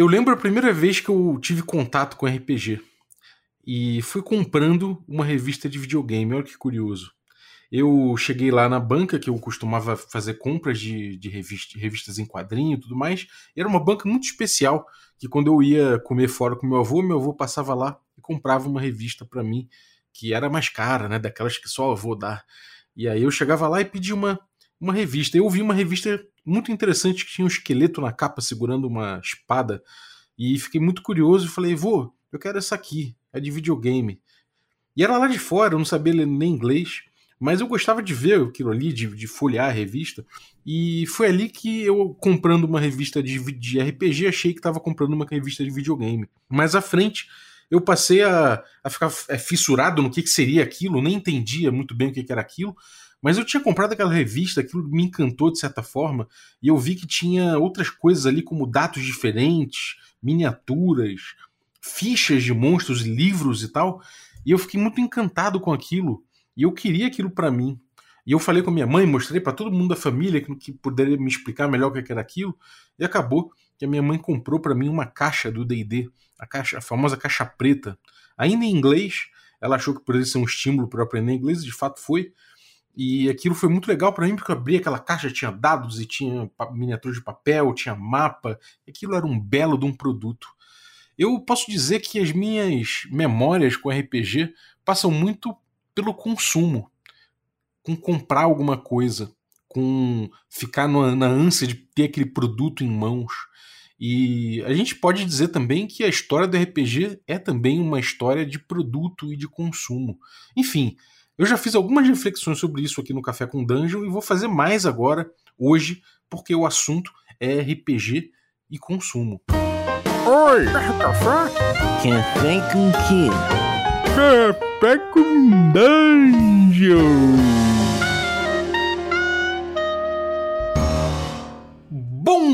Eu lembro a primeira vez que eu tive contato com RPG. E fui comprando uma revista de videogame. Olha que curioso. Eu cheguei lá na banca, que eu costumava fazer compras de, de revista, revistas em quadrinho e tudo mais. E era uma banca muito especial, que quando eu ia comer fora com meu avô, meu avô passava lá e comprava uma revista para mim, que era mais cara, né? Daquelas que só avô dá. E aí eu chegava lá e pedia uma, uma revista. Eu vi uma revista muito interessante que tinha um esqueleto na capa segurando uma espada. E fiquei muito curioso e falei, vô, eu quero essa aqui, é de videogame. E era lá de fora, eu não sabia ler nem inglês. Mas eu gostava de ver aquilo ali, de, de folhear a revista. E foi ali que eu, comprando uma revista de, de RPG, achei que estava comprando uma revista de videogame. Mais à frente, eu passei a, a ficar é, fissurado no que, que seria aquilo, nem entendia muito bem o que, que era aquilo. Mas eu tinha comprado aquela revista, aquilo me encantou de certa forma, e eu vi que tinha outras coisas ali, como dados diferentes, miniaturas, fichas de monstros, livros e tal. E eu fiquei muito encantado com aquilo. E eu queria aquilo para mim. E eu falei com a minha mãe, mostrei para todo mundo da família que, poderia me explicar melhor o que era aquilo. E acabou que a minha mãe comprou para mim uma caixa do D&D, a a famosa caixa preta, ainda em inglês. Ela achou que poderia ser um estímulo para aprender inglês, de fato foi. E aquilo foi muito legal para mim, porque eu abri aquela caixa, tinha dados e tinha miniatura de papel, tinha mapa. Aquilo era um belo de um produto. Eu posso dizer que as minhas memórias com RPG passam muito pelo consumo, com comprar alguma coisa, com ficar na ânsia de ter aquele produto em mãos. E a gente pode dizer também que a história do RPG é também uma história de produto e de consumo. Enfim, eu já fiz algumas reflexões sobre isso aqui no Café com Dungeon e vou fazer mais agora, hoje, porque o assunto é RPG e consumo. Oi! Café? Café com quê? Café com Dungeon.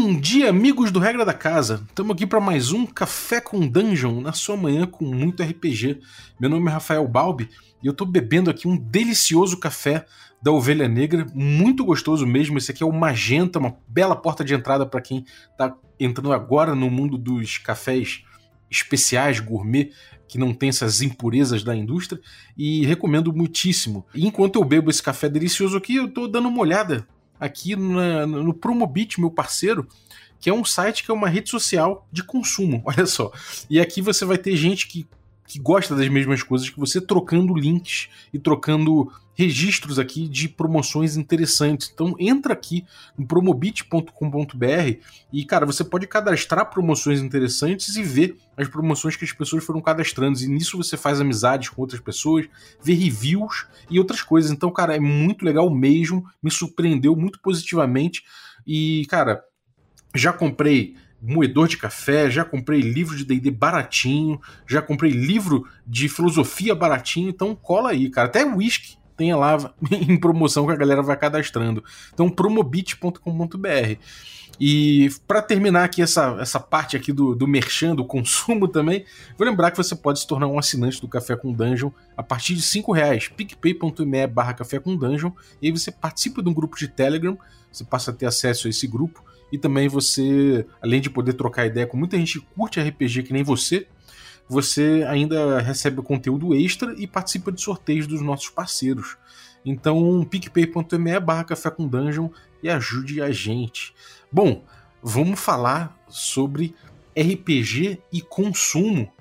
Bom dia, amigos do Regra da Casa. Estamos aqui para mais um Café com Dungeon na sua manhã com muito RPG. Meu nome é Rafael Balbi e eu estou bebendo aqui um delicioso café da Ovelha Negra, muito gostoso mesmo. Esse aqui é o Magenta, uma bela porta de entrada para quem está entrando agora no mundo dos cafés especiais, gourmet, que não tem essas impurezas da indústria, e recomendo muitíssimo. Enquanto eu bebo esse café delicioso aqui, eu estou dando uma olhada aqui na, no Promobit, meu parceiro, que é um site que é uma rede social de consumo, olha só. E aqui você vai ter gente que que gosta das mesmas coisas que você, trocando links e trocando registros aqui de promoções interessantes. Então entra aqui no promobit.com.br e, cara, você pode cadastrar promoções interessantes e ver as promoções que as pessoas foram cadastrando. E nisso você faz amizades com outras pessoas, vê reviews e outras coisas. Então, cara, é muito legal mesmo, me surpreendeu muito positivamente. E, cara, já comprei moedor de café, já comprei livro de D&D baratinho, já comprei livro de filosofia baratinho, então cola aí, cara. Até whisky tem lá em promoção que a galera vai cadastrando. Então promobit.com.br. E para terminar aqui essa, essa parte aqui do, do merchan, do consumo também, vou lembrar que você pode se tornar um assinante do Café com Dungeon a partir de 5 reais, picpay.me barra Café com Dungeon, e aí você participa de um grupo de Telegram, você passa a ter acesso a esse grupo, e também você, além de poder trocar ideia com muita gente que curte RPG que nem você, você ainda recebe conteúdo extra e participa de sorteios dos nossos parceiros. Então, picpay.me barra café com dungeon e ajude a gente. Bom, vamos falar sobre RPG e consumo.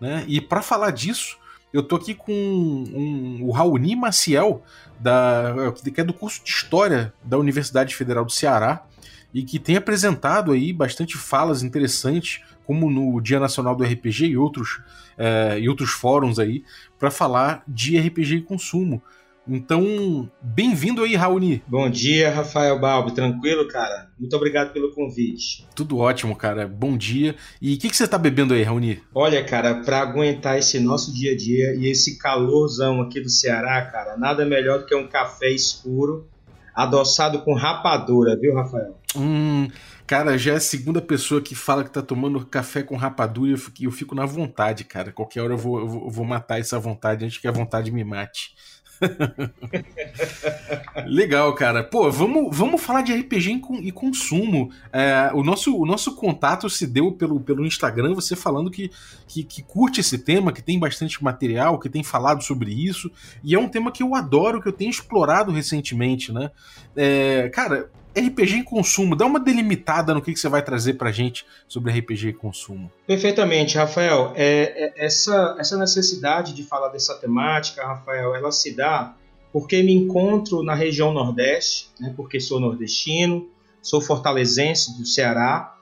Né? E para falar disso, eu tô aqui com um, o Raoni Maciel, da, que é do curso de História da Universidade Federal do Ceará e que tem apresentado aí bastante falas interessantes, como no Dia Nacional do RPG e outros, é, e outros fóruns aí, para falar de RPG e consumo. Então, bem-vindo aí, Raoni. Bom dia, Rafael Balbi. Tranquilo, cara? Muito obrigado pelo convite. Tudo ótimo, cara. Bom dia. E o que, que você tá bebendo aí, Raoni? Olha, cara, para aguentar esse nosso dia a dia e esse calorzão aqui do Ceará, cara, nada melhor do que um café escuro adoçado com rapadura, viu, Rafael? Hum, cara, já é a segunda pessoa que fala que tá tomando café com rapadura e eu fico, eu fico na vontade, cara. Qualquer hora eu vou, eu vou matar essa vontade antes que a vontade me mate. Legal, cara. Pô, vamos, vamos falar de RPG e consumo. É, o, nosso, o nosso contato se deu pelo, pelo Instagram, você falando que, que, que, curte esse tema, que tem bastante material, que tem falado sobre isso. E é um tema que eu adoro, que eu tenho explorado recentemente, né? É, cara, RPG em consumo, dá uma delimitada no que, que você vai trazer pra gente sobre RPG e consumo. Perfeitamente, Rafael. É, é, essa, essa necessidade de falar dessa temática, Rafael, ela se dá porque me encontro na região Nordeste, né, porque sou nordestino, sou fortalezense do Ceará,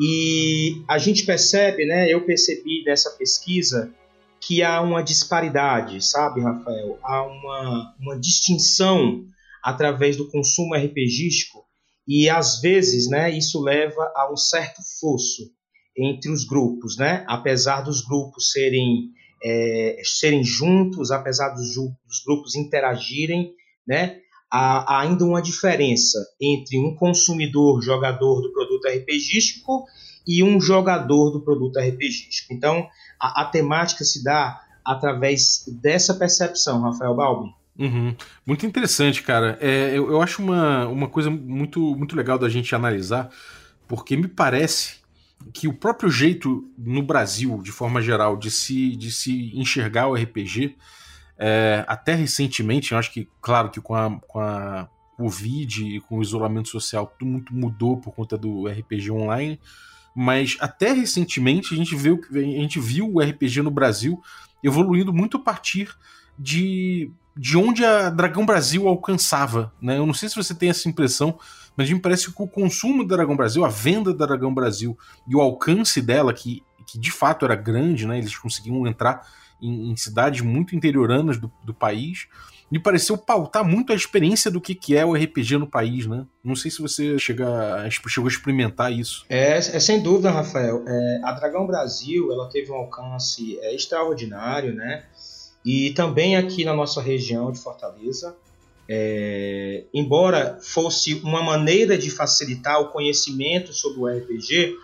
e a gente percebe, né, eu percebi nessa pesquisa, que há uma disparidade, sabe, Rafael? Há uma, uma distinção através do consumo RPGístico e às vezes, né, isso leva a um certo fosso entre os grupos, né? Apesar dos grupos serem é, serem juntos, apesar dos, dos grupos interagirem, né? Há, há, ainda uma diferença entre um consumidor jogador do produto RPGístico e um jogador do produto RPGístico. Então, a, a temática se dá através dessa percepção, Rafael Balbi. Uhum. Muito interessante, cara. É, eu, eu acho uma, uma coisa muito, muito legal da gente analisar, porque me parece que o próprio jeito no Brasil, de forma geral, de se, de se enxergar o RPG, é, até recentemente, eu acho que, claro que com a, com a Covid e com o isolamento social, tudo muito mudou por conta do RPG online, mas até recentemente a gente viu, a gente viu o RPG no Brasil evoluindo muito a partir de de onde a Dragão Brasil alcançava, né? Eu não sei se você tem essa impressão, mas me parece que o consumo da Dragão Brasil, a venda da Dragão Brasil e o alcance dela, que, que de fato era grande, né? Eles conseguiam entrar em, em cidades muito interioranas do, do país, me pareceu pautar muito a experiência do que, que é o RPG no país, né? Não sei se você chega, chegou a experimentar isso. É, é sem dúvida, Rafael. É, a Dragão Brasil ela teve um alcance é, extraordinário, né? E também aqui na nossa região de Fortaleza, é, embora fosse uma maneira de facilitar o conhecimento sobre o RPG,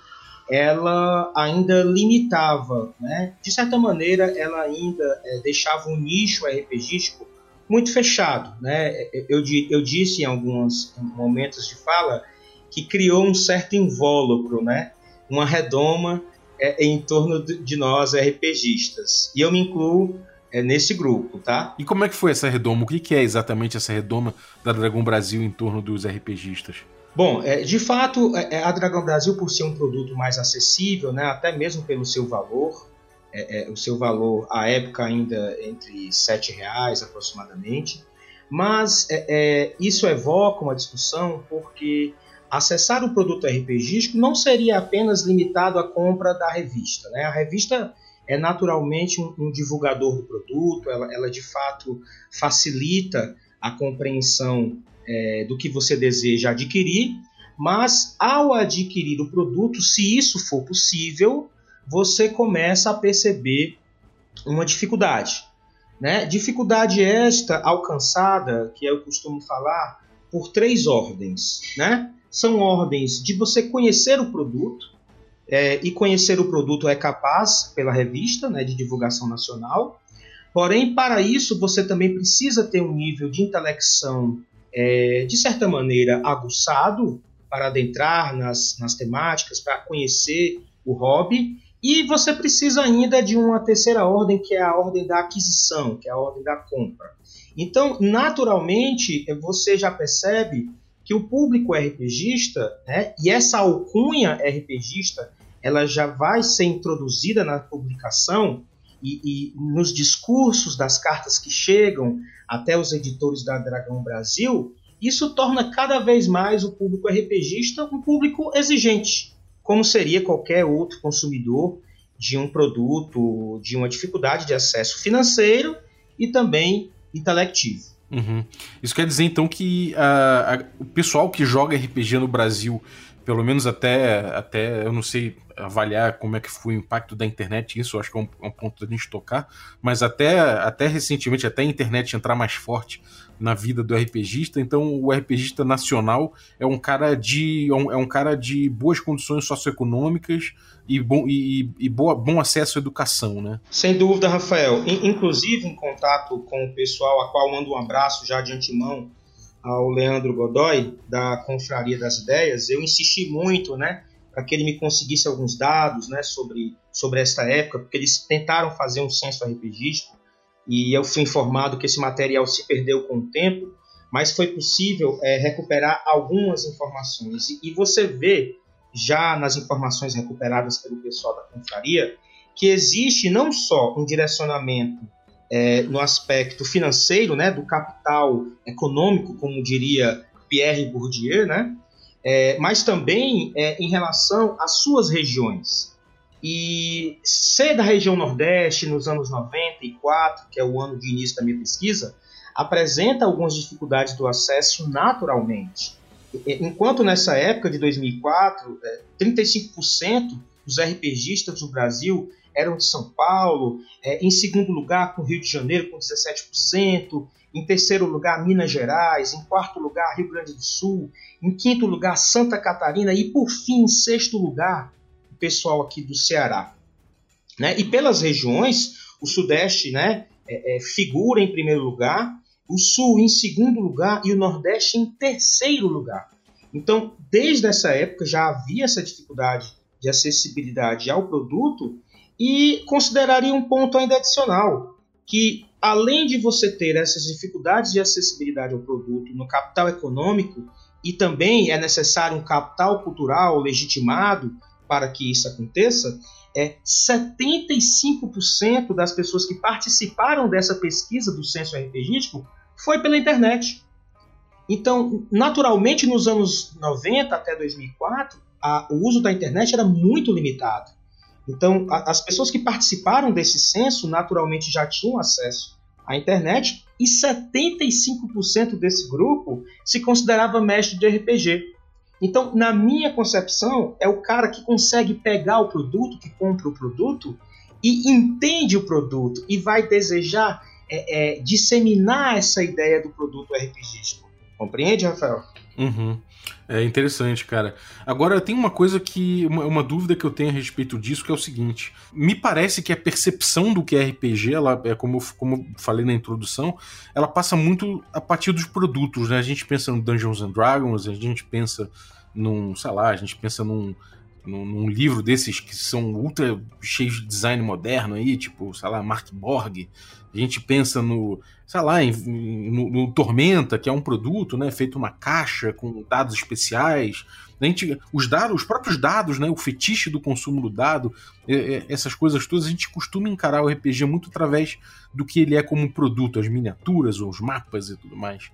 ela ainda limitava, né? de certa maneira, ela ainda é, deixava um nicho RPGístico muito fechado. Né? Eu, eu disse em alguns momentos de fala que criou um certo invólucro, né? uma redoma é, em torno de nós RPGistas. E eu me incluo é nesse grupo, tá? E como é que foi essa redoma? O que é exatamente essa redoma da Dragão Brasil em torno dos RPGistas? Bom, é, de fato, é, é, a Dragão Brasil, por ser um produto mais acessível, né, até mesmo pelo seu valor, é, é, o seu valor à época ainda entre R$ reais aproximadamente, mas é, isso evoca uma discussão porque acessar o produto RPGístico não seria apenas limitado à compra da revista. Né? A revista é naturalmente um, um divulgador do produto, ela, ela, de fato facilita a compreensão é, do que você deseja adquirir, mas ao adquirir o produto, se isso for possível, você começa a perceber uma dificuldade. Né? Dificuldade esta alcançada, que eu costumo falar, por três ordens. Né? São ordens de você conhecer o produto, é, e conhecer o produto é capaz pela revista né, de divulgação nacional. Porém, para isso, você também precisa ter um nível de intelecção, é, de certa maneira, aguçado para adentrar nas, nas temáticas, para conhecer o hobby. E você precisa ainda de uma terceira ordem, que é a ordem da aquisição, que é a ordem da compra. Então, naturalmente, você já percebe que o público RPGista, né, e essa alcunha RPGista, ela já vai ser introduzida na publicação e, e, nos discursos das cartas que chegam até os editores da Dragão Brasil, isso torna cada vez mais o público RPGista um público exigente, como seria qualquer outro consumidor de um produto, de uma dificuldade de acesso financeiro e também intelectivo. Uhum. Isso quer dizer então que uh, a, o pessoal que joga RPG no Brasil pelo menos até, até eu não sei avaliar como é que foi o impacto da internet, isso acho que é um, é um ponto da gente tocar, mas até, até recentemente, até a internet entrar mais forte na vida do RPGista, então o RPGista nacional é um cara de, é um, é um cara de boas condições socioeconômicas e, bom, e, e boa, bom acesso à educação, né? Sem dúvida, Rafael. Inclusive, em contato com o pessoal, a qual mando um abraço já de antemão, ao Leandro Godoy, da Confraria das Ideias, eu insisti muito, né, para que ele me conseguisse alguns dados, né, sobre, sobre esta época, porque eles tentaram fazer um censo RPGístico e eu fui informado que esse material se perdeu com o tempo, mas foi possível é, recuperar algumas informações. E, e você vê, já nas informações recuperadas pelo pessoal da Confraria, que existe não só um direcionamento é, no aspecto financeiro, né, do capital econômico, como diria Pierre Bourdieu, né, é, mas também é, em relação às suas regiões. E ser da região Nordeste nos anos 94, que é o ano de início da minha pesquisa, apresenta algumas dificuldades do acesso naturalmente. Enquanto nessa época de 2004, 35% dos RPGistas do Brasil eram de São Paulo, é, em segundo lugar com Rio de Janeiro com 17%, em terceiro lugar Minas Gerais, em quarto lugar Rio Grande do Sul, em quinto lugar Santa Catarina e por fim em sexto lugar o pessoal aqui do Ceará. Né? E pelas regiões, o Sudeste né, é, é, figura em primeiro lugar, o Sul em segundo lugar e o Nordeste em terceiro lugar. Então, desde essa época já havia essa dificuldade de acessibilidade ao produto e consideraria um ponto ainda adicional, que além de você ter essas dificuldades de acessibilidade ao produto no capital econômico, e também é necessário um capital cultural legitimado para que isso aconteça, é 75% das pessoas que participaram dessa pesquisa do censo RPGístico foi pela internet. Então, naturalmente, nos anos 90 até 2004, a, o uso da internet era muito limitado. Então, a, as pessoas que participaram desse censo naturalmente já tinham acesso à internet e 75% desse grupo se considerava mestre de RPG. Então, na minha concepção, é o cara que consegue pegar o produto, que compra o produto e entende o produto e vai desejar é, é, disseminar essa ideia do produto RPGístico. Compreende, Rafael? Uhum. É interessante, cara. Agora, tem uma coisa que. Uma, uma, dúvida que eu tenho a respeito disso, que é o seguinte: me parece que a percepção do que é RPG, ela, é como, como falei na introdução, ela passa muito a partir dos produtos, né? A gente pensa no Dungeons and Dragons, a gente pensa num, sei lá, a gente pensa num, num, num livro desses que são ultra cheios de design moderno aí, tipo, sei lá, Mark Borg. A gente pensa no, sei lá, em, no, no, Tormenta, que é um produto, né, feito uma caixa com dados especiais. A gente, os dados, os próprios dados, né, o fetiche do consumo do dado, é, é, essas coisas todas, a gente costuma encarar o RPG muito através do que ele é como produto, as miniaturas, os mapas e tudo mais.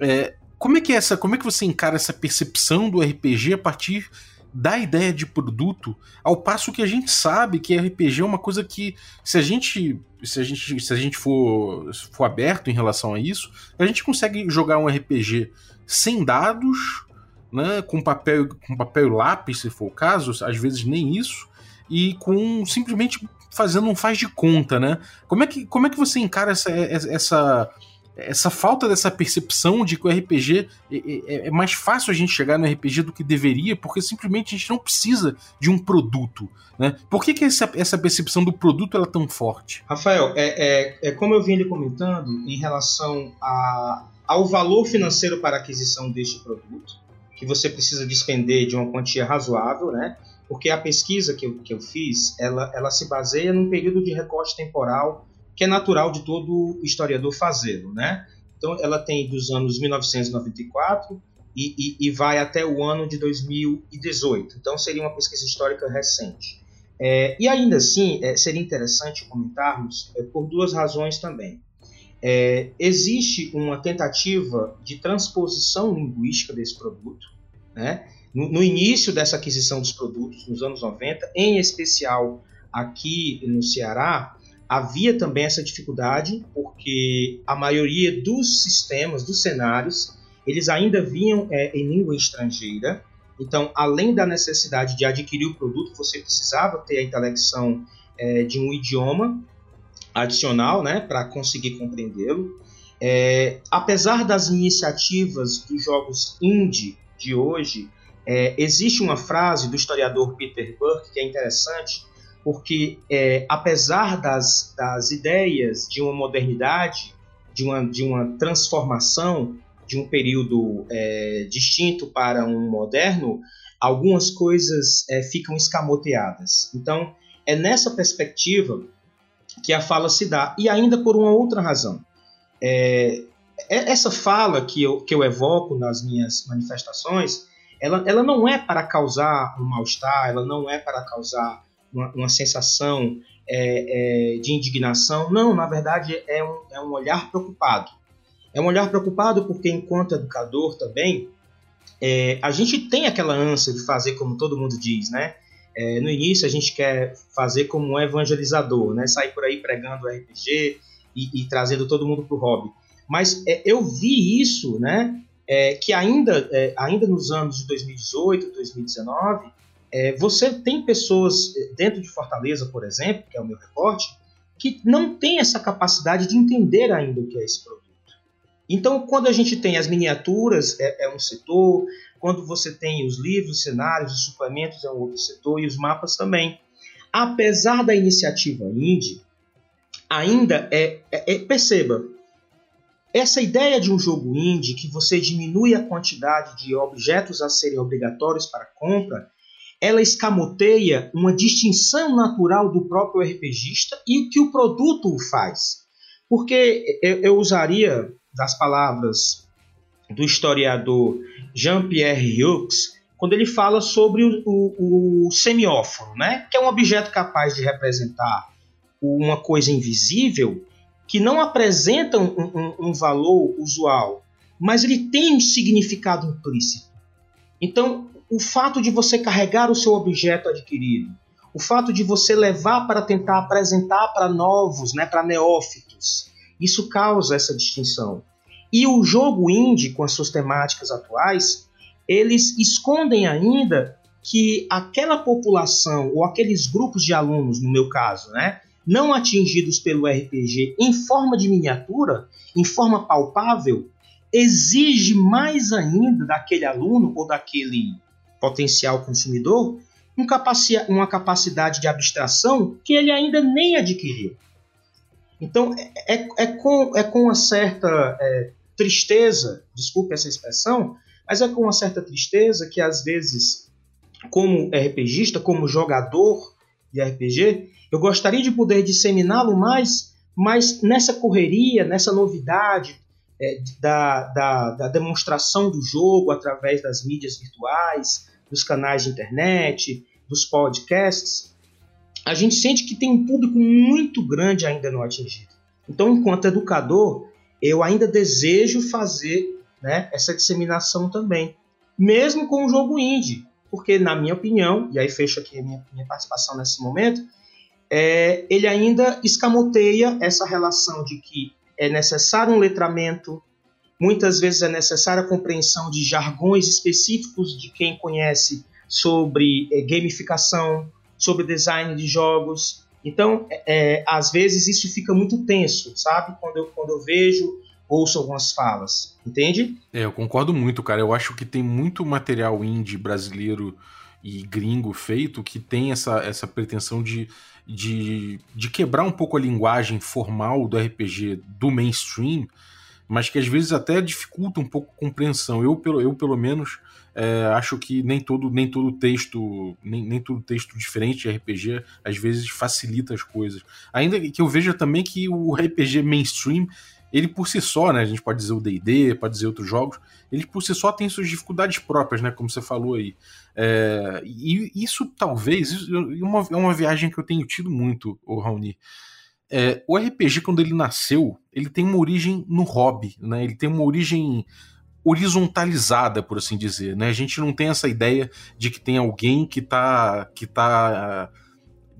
É, como é que é essa, como é que você encara essa percepção do RPG a partir da ideia de produto, ao passo que a gente sabe que RPG é uma coisa que, se a gente se a gente, se a gente for, for aberto em relação a isso, a gente consegue jogar um RPG sem dados, né, com papel, com papel e lápis, se for o caso, às vezes nem isso, e com simplesmente fazendo um faz de conta, né? Como é que, como é que você encara essa, essa essa falta dessa percepção de que o RPG é, é, é, mais fácil a gente chegar no RPG do que deveria, porque simplesmente a gente não precisa de um produto. Né? Por que, que essa, essa percepção do produto é tão forte? Rafael, é, é, é como eu vim lhe comentando em relação a, ao valor financeiro para aquisição deste produto, que você precisa despender de uma quantia razoável, né? porque a pesquisa que eu, que eu fiz, ela, ela se baseia num período de recorte temporal que é natural de todo historiador fazê-lo, né? Então, ela tem dos anos 1994 e, e, e, vai até o ano de 2018. Então, seria uma pesquisa histórica recente. É, e ainda assim, é, seria interessante comentarmos é, por duas razões também. É, existe uma tentativa de transposição linguística desse produto, né? no, no início dessa aquisição dos produtos, nos anos 90, em especial aqui no Ceará, havia também essa dificuldade, porque a maioria dos sistemas, dos cenários, eles ainda vinham é, em língua estrangeira, Então, além da necessidade de adquirir o produto, você precisava ter a intelecção é, de um idioma adicional né, para conseguir compreendê-lo. É, apesar das iniciativas dos jogos indie de hoje, é, existe uma frase do historiador Peter Burke que é interessante, porque é, apesar das, das ideias de uma modernidade, de uma, de uma transformação de um período é, distinto para um moderno, algumas coisas é, ficam escamoteadas. Então, é nessa perspectiva que a fala se dá, e ainda por uma outra razão. É, é, essa fala que eu, que eu evoco nas minhas manifestações, ela, ela não é para causar um mal-estar, ela não é para causar uma, uma sensação é, é, de indignação, não, na verdade é um, é um olhar preocupado. É um olhar preocupado porque, enquanto educador também, é, a gente tem aquela ânsia de fazer como todo mundo diz, né? É, no início a gente quer fazer como um evangelizador, né? Sair por aí pregando RPG e, e trazendo todo mundo para o hobby. Mas é, eu vi isso, né? É, que ainda, é, ainda nos anos de 2018, 2019, é, você tem pessoas é, dentro de Fortaleza, por exemplo, que é o meu recorte, que não tem essa capacidade de entender ainda o que é esse produto. Então, quando a gente tem as miniaturas, é, é um setor, quando você tem os livros, cenários, os suplementos, é um outro setor, e os mapas também. Apesar da iniciativa indie, ainda é, é, é, perceba, essa ideia de um jogo indie que você diminui a quantidade de objetos a serem obrigatórios para compra, ela escamoteia uma distinção natural do próprio RPGista e o que o produto faz. Porque eu, usaria das palavras do historiador Jean-Pierre Hux, quando ele fala sobre o, o, o né? que é um objeto capaz de representar uma coisa invisível que não apresenta um, um, um valor usual, mas ele tem um significado implícito. Então, o fato de você carregar o seu objeto adquirido, o fato de você levar para tentar apresentar para novos, né, para neófitos, isso causa essa distinção. E o jogo indie, com as suas temáticas atuais, eles escondem ainda que aquela população ou aqueles grupos de alunos, no meu caso, né, não atingidos pelo RPG em forma de miniatura, em forma palpável, exige mais ainda daquele aluno ou daquele potencial consumidor uma capacidade de abstração que ele ainda nem adquiriu. Então, é, é, é, com, é com uma certa é, tristeza, desculpe essa expressão, mas é com uma certa tristeza que, às vezes, como RPGista, como jogador de RPG, eu gostaria de poder disseminá-lo mais, mas nessa correria, nessa novidade é, da, da, da demonstração do jogo através das mídias virtuais, dos canais de internet, dos podcasts, a gente sente que tem um público muito grande ainda não atingido. Então, enquanto educador, eu ainda desejo fazer né, essa disseminação também, mesmo com o jogo indie, porque, na minha opinião, e aí fecho aqui a minha, minha participação nesse momento, é, ele ainda escamoteia essa relação de que é necessário um letramento, muitas vezes é necessária a compreensão de jargões específicos de quem conhece sobre é, gamificação, sobre design de jogos. Então, é, às vezes isso fica muito tenso, sabe? Quando eu, quando eu vejo, ouço algumas falas, entende? É, eu concordo muito, cara. Eu acho que tem muito material indie brasileiro e gringo feito que tem essa, essa pretensão de, de, de quebrar um pouco a linguagem formal do RPG do mainstream, mas que às vezes até dificulta um pouco a compreensão. Eu, pelo, eu pelo menos, é, acho que nem todo, nem todo texto, nem, nem todo texto diferente de RPG às vezes facilita as coisas. Ainda que eu veja também que o RPG mainstream, ele por si só, né, a gente pode dizer o D&D, pode dizer outros jogos, ele por si só tem suas dificuldades próprias, né, como você falou aí. É, e isso talvez, é, uma, é uma viagem que eu tenho tido muito, o Raoni. É, o RPG, quando ele nasceu, ele tem uma origem no hobby, né? Ele tem uma origem horizontalizada, por assim dizer. Né? A gente não tem essa ideia de que tem alguém que está que tá,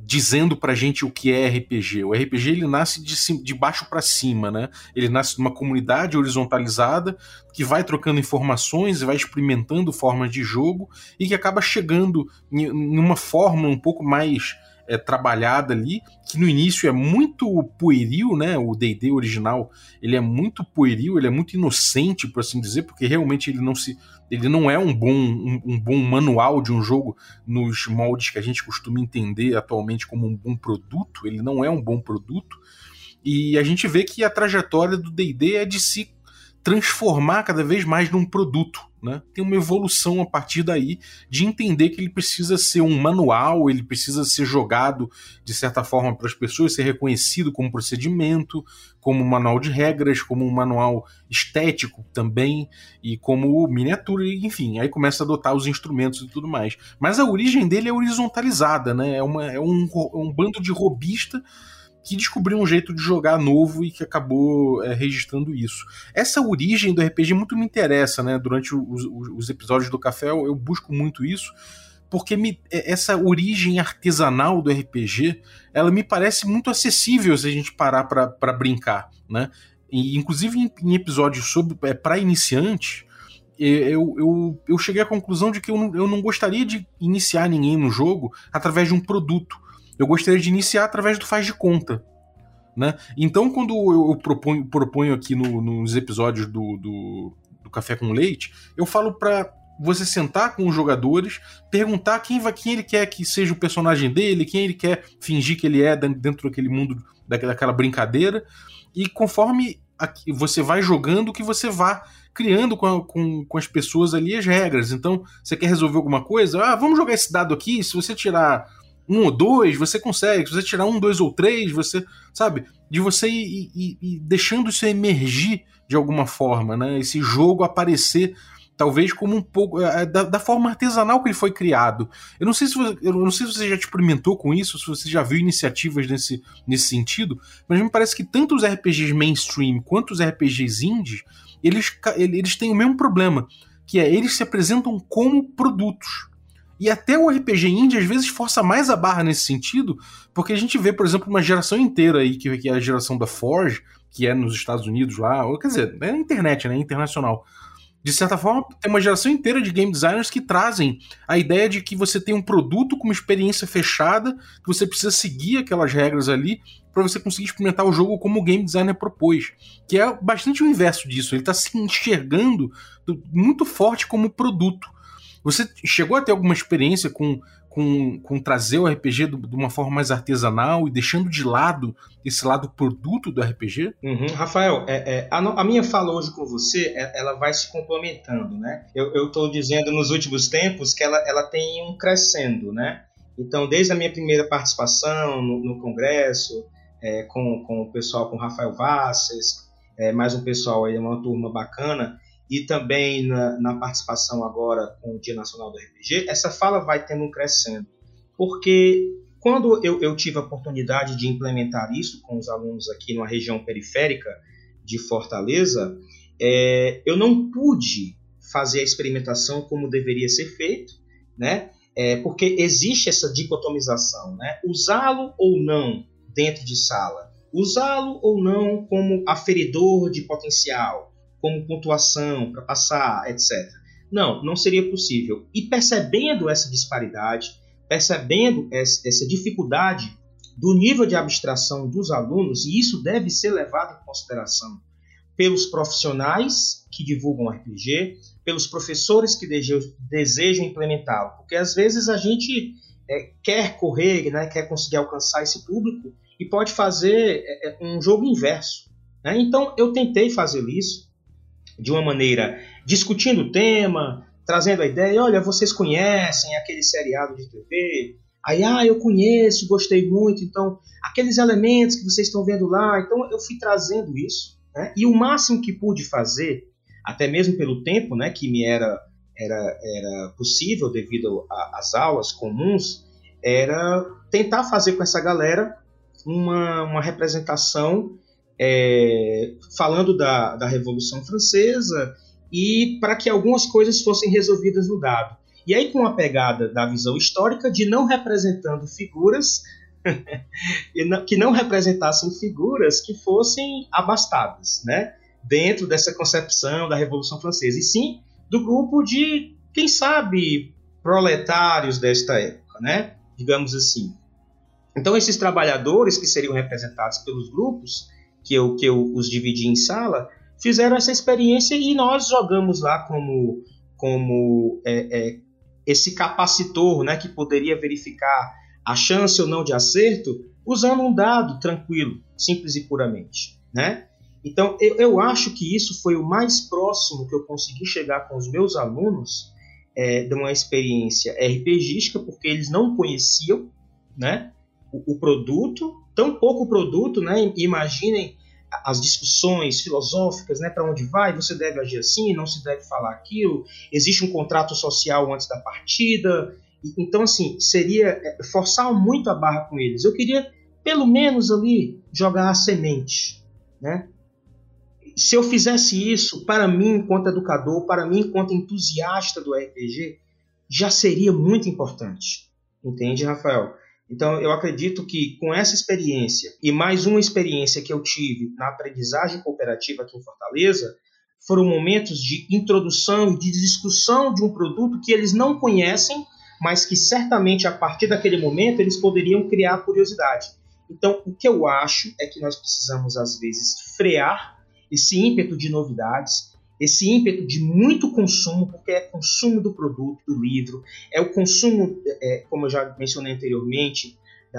dizendo pra gente o que é RPG. O RPG ele nasce de, de baixo para cima, né? Ele nasce de uma comunidade horizontalizada que vai trocando informações e vai experimentando formas de jogo e que acaba chegando em uma forma um pouco mais é, trabalhada ali, que no início é muito pueril, né? O D&D original, ele é muito pueril, ele é muito inocente, por assim dizer, porque realmente ele não se ele não é um bom, um, um, bom manual de um jogo nos moldes que a gente costuma entender atualmente como um bom produto, ele não é um bom produto, e a gente vê que a trajetória do D&D é de se transformar cada vez mais num produto. Né? Tem uma evolução a partir daí de entender que ele precisa ser um manual, ele precisa ser jogado de certa forma para as pessoas, ser reconhecido como procedimento, como um manual de regras, como um manual estético também, e como miniatura, enfim, aí começa a adotar os instrumentos e tudo mais. Mas a origem dele é horizontalizada, né? é, uma, é um, um bando de robista que descobriu um jeito de jogar novo e que acabou é, registrando isso. Essa origem do RPG muito me interessa, né? Durante os, os episódios do Café eu, eu busco muito isso, porque me, é, essa origem artesanal do RPG, ela me parece muito acessível se a gente parar para brincar, né? E, inclusive em, em episódios sobre é, para iniciantes, eu, eu, eu cheguei à conclusão de que eu não, eu não gostaria de iniciar ninguém no jogo através de um produto eu gostaria de iniciar através do faz de conta. Né? Então, quando eu proponho, proponho aqui no, nos episódios do, do, do, Café com Leite, eu falo para você sentar com os jogadores, perguntar quem, vai, quem ele quer que seja o personagem dele, quem ele quer fingir que ele é dentro daquele mundo, daquela brincadeira, e conforme você vai jogando, que você vá criando com, a, com, com as pessoas ali as regras. Então, você quer resolver alguma coisa? Ah, vamos jogar esse dado aqui. Se você tirar um ou dois, você consegue. Se você tirar um, dois ou três, você. Sabe? De você ir, ir, ir deixando isso emergir de alguma forma, né? Esse jogo aparecer talvez como um pouco é, da, da, forma artesanal que ele foi criado. Eu não sei se você, eu não sei se você já experimentou com isso, se você já viu iniciativas nesse, nesse sentido, mas me parece que tanto os RPGs mainstream quanto os RPGs indies, eles, eles têm o mesmo problema, que é eles se apresentam como produtos. E até o RPG indie às vezes força mais a barra nesse sentido, porque a gente vê, por exemplo, uma geração inteira aí, que, é a geração da Forge, que é nos Estados Unidos lá, ou quer dizer, é na internet, né? Internacional. De certa forma, tem uma geração inteira de game designers que trazem a ideia de que você tem um produto com uma experiência fechada, que você precisa seguir aquelas regras ali para você conseguir experimentar o jogo como o game designer propôs. Que é bastante o inverso disso. Ele está se enxergando muito forte como produto. Você chegou a ter alguma experiência com, com, com trazer o RPG do, de uma forma mais artesanal e deixando de lado esse lado produto do RPG? Uhum. Rafael, é, é, a, a, minha fala hoje com você, é, ela vai se complementando, né? Eu estou dizendo nos últimos tempos que ela, ela tem um crescendo, né? Então, desde a minha primeira participação no, no congresso, é, com, com o pessoal, com o Rafael Vasses, é, mais um pessoal aí, uma turma bacana, e também na, na, participação agora com o Dia Nacional do RPG, essa fala vai tendo um crescendo. Porque quando eu, eu tive a oportunidade de implementar isso com os alunos aqui numa região periférica de Fortaleza, é, eu não pude fazer a experimentação como deveria ser feito, né? É, porque existe essa dicotomização, né? Usá-lo ou não dentro de sala, usá-lo ou não como aferidor de potencial, como pontuação para passar, etc. Não, não seria possível. E percebendo essa disparidade, percebendo essa dificuldade do nível de abstração dos alunos, e isso deve ser levado em consideração pelos profissionais que divulgam RPG, pelos professores que desejam implementá-lo, porque às vezes a gente é, quer correr, né, quer conseguir alcançar esse público e pode fazer é, é um jogo inverso. Né? Então eu tentei fazer isso, de uma maneira discutindo o tema, trazendo a ideia, olha, vocês conhecem aquele seriado de TV? Aí, ah, eu conheço, gostei muito, então, aqueles elementos que vocês estão vendo lá, então eu fui trazendo isso, né? E o máximo que pude fazer, até mesmo pelo tempo, né, que me era era, era possível devido às aulas comuns, era tentar fazer com essa galera uma, uma representação é, falando da, da Revolução Francesa e para que algumas coisas fossem resolvidas no dado. E aí com a pegada da visão histórica de não representando figuras que não representassem figuras que fossem abastadas, né? Dentro dessa concepção da Revolução Francesa, e sim do grupo de, quem sabe, proletários desta época, né? Digamos assim. Então, esses trabalhadores que seriam representados pelos grupos, que eu, que eu os dividi em sala, fizeram essa experiência e nós jogamos lá como, como é, é, esse capacitor né, que poderia verificar a chance ou não de acerto usando um dado tranquilo, simples e puramente. Né? Então, eu, eu acho que isso foi o mais próximo que eu consegui chegar com os meus alunos é, de uma experiência RPGística, porque eles não conheciam né, o, o produto, tão pouco produto, né, imaginem as discussões filosóficas, né, para onde vai, você deve agir assim, não se deve falar aquilo, existe um contrato social antes da partida. Então, assim, seria é, forçar muito a barra com eles. Eu queria, pelo menos ali, jogar a semente, né? Se eu fizesse isso, para mim, enquanto educador, para mim, enquanto entusiasta do RPG, já seria muito importante. Entende, Rafael? Então, eu acredito que com essa experiência e mais uma experiência que eu tive na aprendizagem cooperativa aqui em Fortaleza, foram momentos de introdução e de discussão de um produto que eles não conhecem, mas que certamente a partir daquele momento eles poderiam criar curiosidade. Então, o que eu acho é que nós precisamos, às vezes, frear esse ímpeto de novidades esse ímpeto de muito consumo, porque é consumo do produto, do livro, é o consumo, é, como eu já mencionei anteriormente,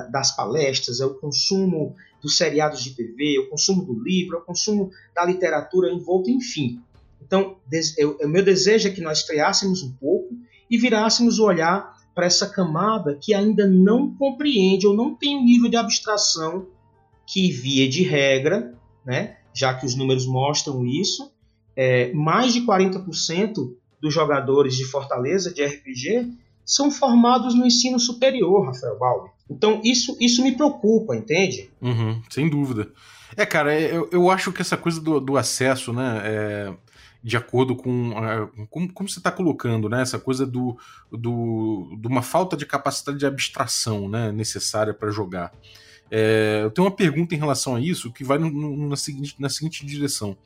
das palestras, é o consumo dos seriados de TV, é o consumo do livro, é o consumo da literatura envolta, enfim. Então, o meu desejo é que nós freássemos um pouco e virássemos o olhar para essa camada que ainda não compreende ou não tem um nível de abstração que, via de regra, né, já que os números mostram isso, é, mais de 40% dos jogadores de Fortaleza de RPG são formados no ensino superior, Rafael Balbi. Então isso, isso me preocupa, entende? Uhum, sem dúvida. É, cara, é, eu, eu acho que essa coisa do, do acesso, né, é, de acordo com, com como você está colocando, né, essa coisa do, do, de uma falta de capacidade de abstração, né, necessária para jogar. É, eu tenho uma pergunta em relação a isso que vai no, no, na, seguinte, na seguinte direção.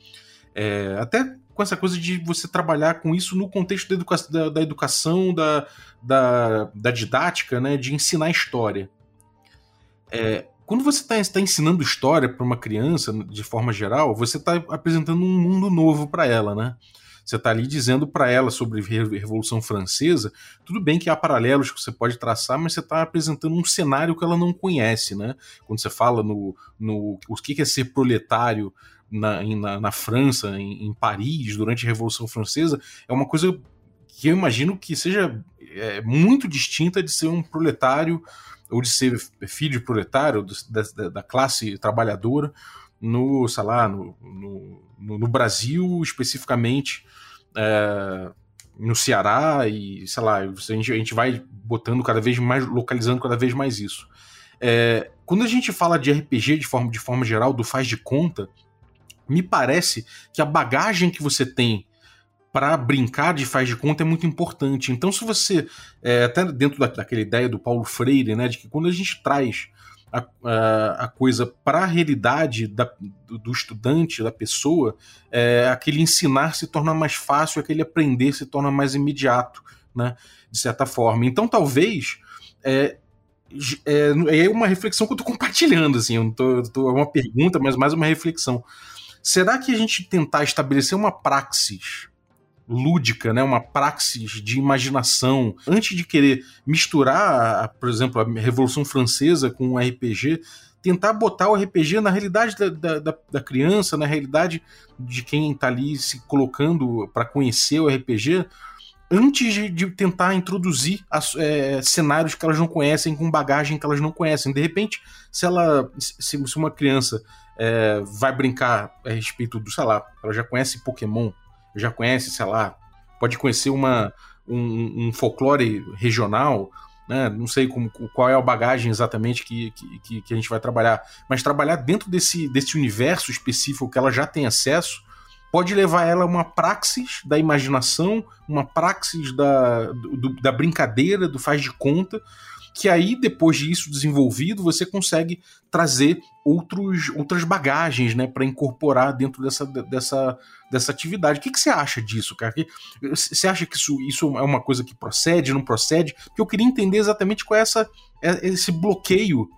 É, até com essa coisa de você trabalhar com isso no contexto da, educa da, da educação, da, da, da, didática, né, de ensinar história. É, quando você está tá ensinando história para uma criança, de forma geral, você está apresentando um mundo novo para ela, né? Você está ali dizendo para ela sobre Revolução Francesa. Tudo bem que há paralelos que você pode traçar, mas você está apresentando um cenário que ela não conhece, né? Quando você fala no, no o que é ser proletário na, na, na França, em, em, Paris, durante a Revolução Francesa, é uma coisa que eu imagino que seja é, muito distinta de ser um proletário ou de ser filho de proletário da, da classe trabalhadora no, sei lá, no, no, no Brasil especificamente, é, no Ceará e, sei lá, a gente, a gente vai botando cada vez mais, localizando cada vez mais isso. É, quando a gente fala de RPG de forma, de forma geral, do faz de conta, me parece que a bagagem que você tem para brincar de faz de conta é muito importante. Então, se você, é, até dentro da, daquela ideia do Paulo Freire, né, de que quando a gente traz a, a, a coisa para a realidade da, do, estudante, da pessoa, é, aquele ensinar se torna mais fácil, aquele aprender se torna mais imediato, né, de certa forma. Então, talvez. É, é, é uma reflexão que eu estou compartilhando, assim, eu não tô, tô, é uma pergunta, mas mais uma reflexão. Será que a gente tentar estabelecer uma praxis lúdica, né, uma praxis de imaginação, antes de querer misturar, por exemplo, a Revolução Francesa com o RPG, tentar botar o RPG na realidade da, da, da criança, na realidade de quem está ali se colocando para conhecer o RPG, antes de, de tentar introduzir as, é, cenários que elas não conhecem, com bagagem que elas não conhecem. De repente, se ela, se, se uma criança é, vai brincar a respeito do, sei lá, ela já conhece Pokémon, já conhece, sei lá, pode conhecer uma, um, um folclore regional, né? Não sei como, qual é a bagagem exatamente que, que, que a gente vai trabalhar, mas trabalhar dentro desse, desse universo específico que ela já tem acesso pode levar ela a uma praxis da imaginação, uma praxis da, do, da brincadeira, do faz de conta, que aí, depois disso desenvolvido, você consegue trazer outros, outras bagagens né, para incorporar dentro dessa, dessa, dessa atividade. O que, que você acha disso, cara? Você acha que isso, isso é uma coisa que procede, não procede? Porque eu queria entender exatamente qual é essa, é, esse bloqueio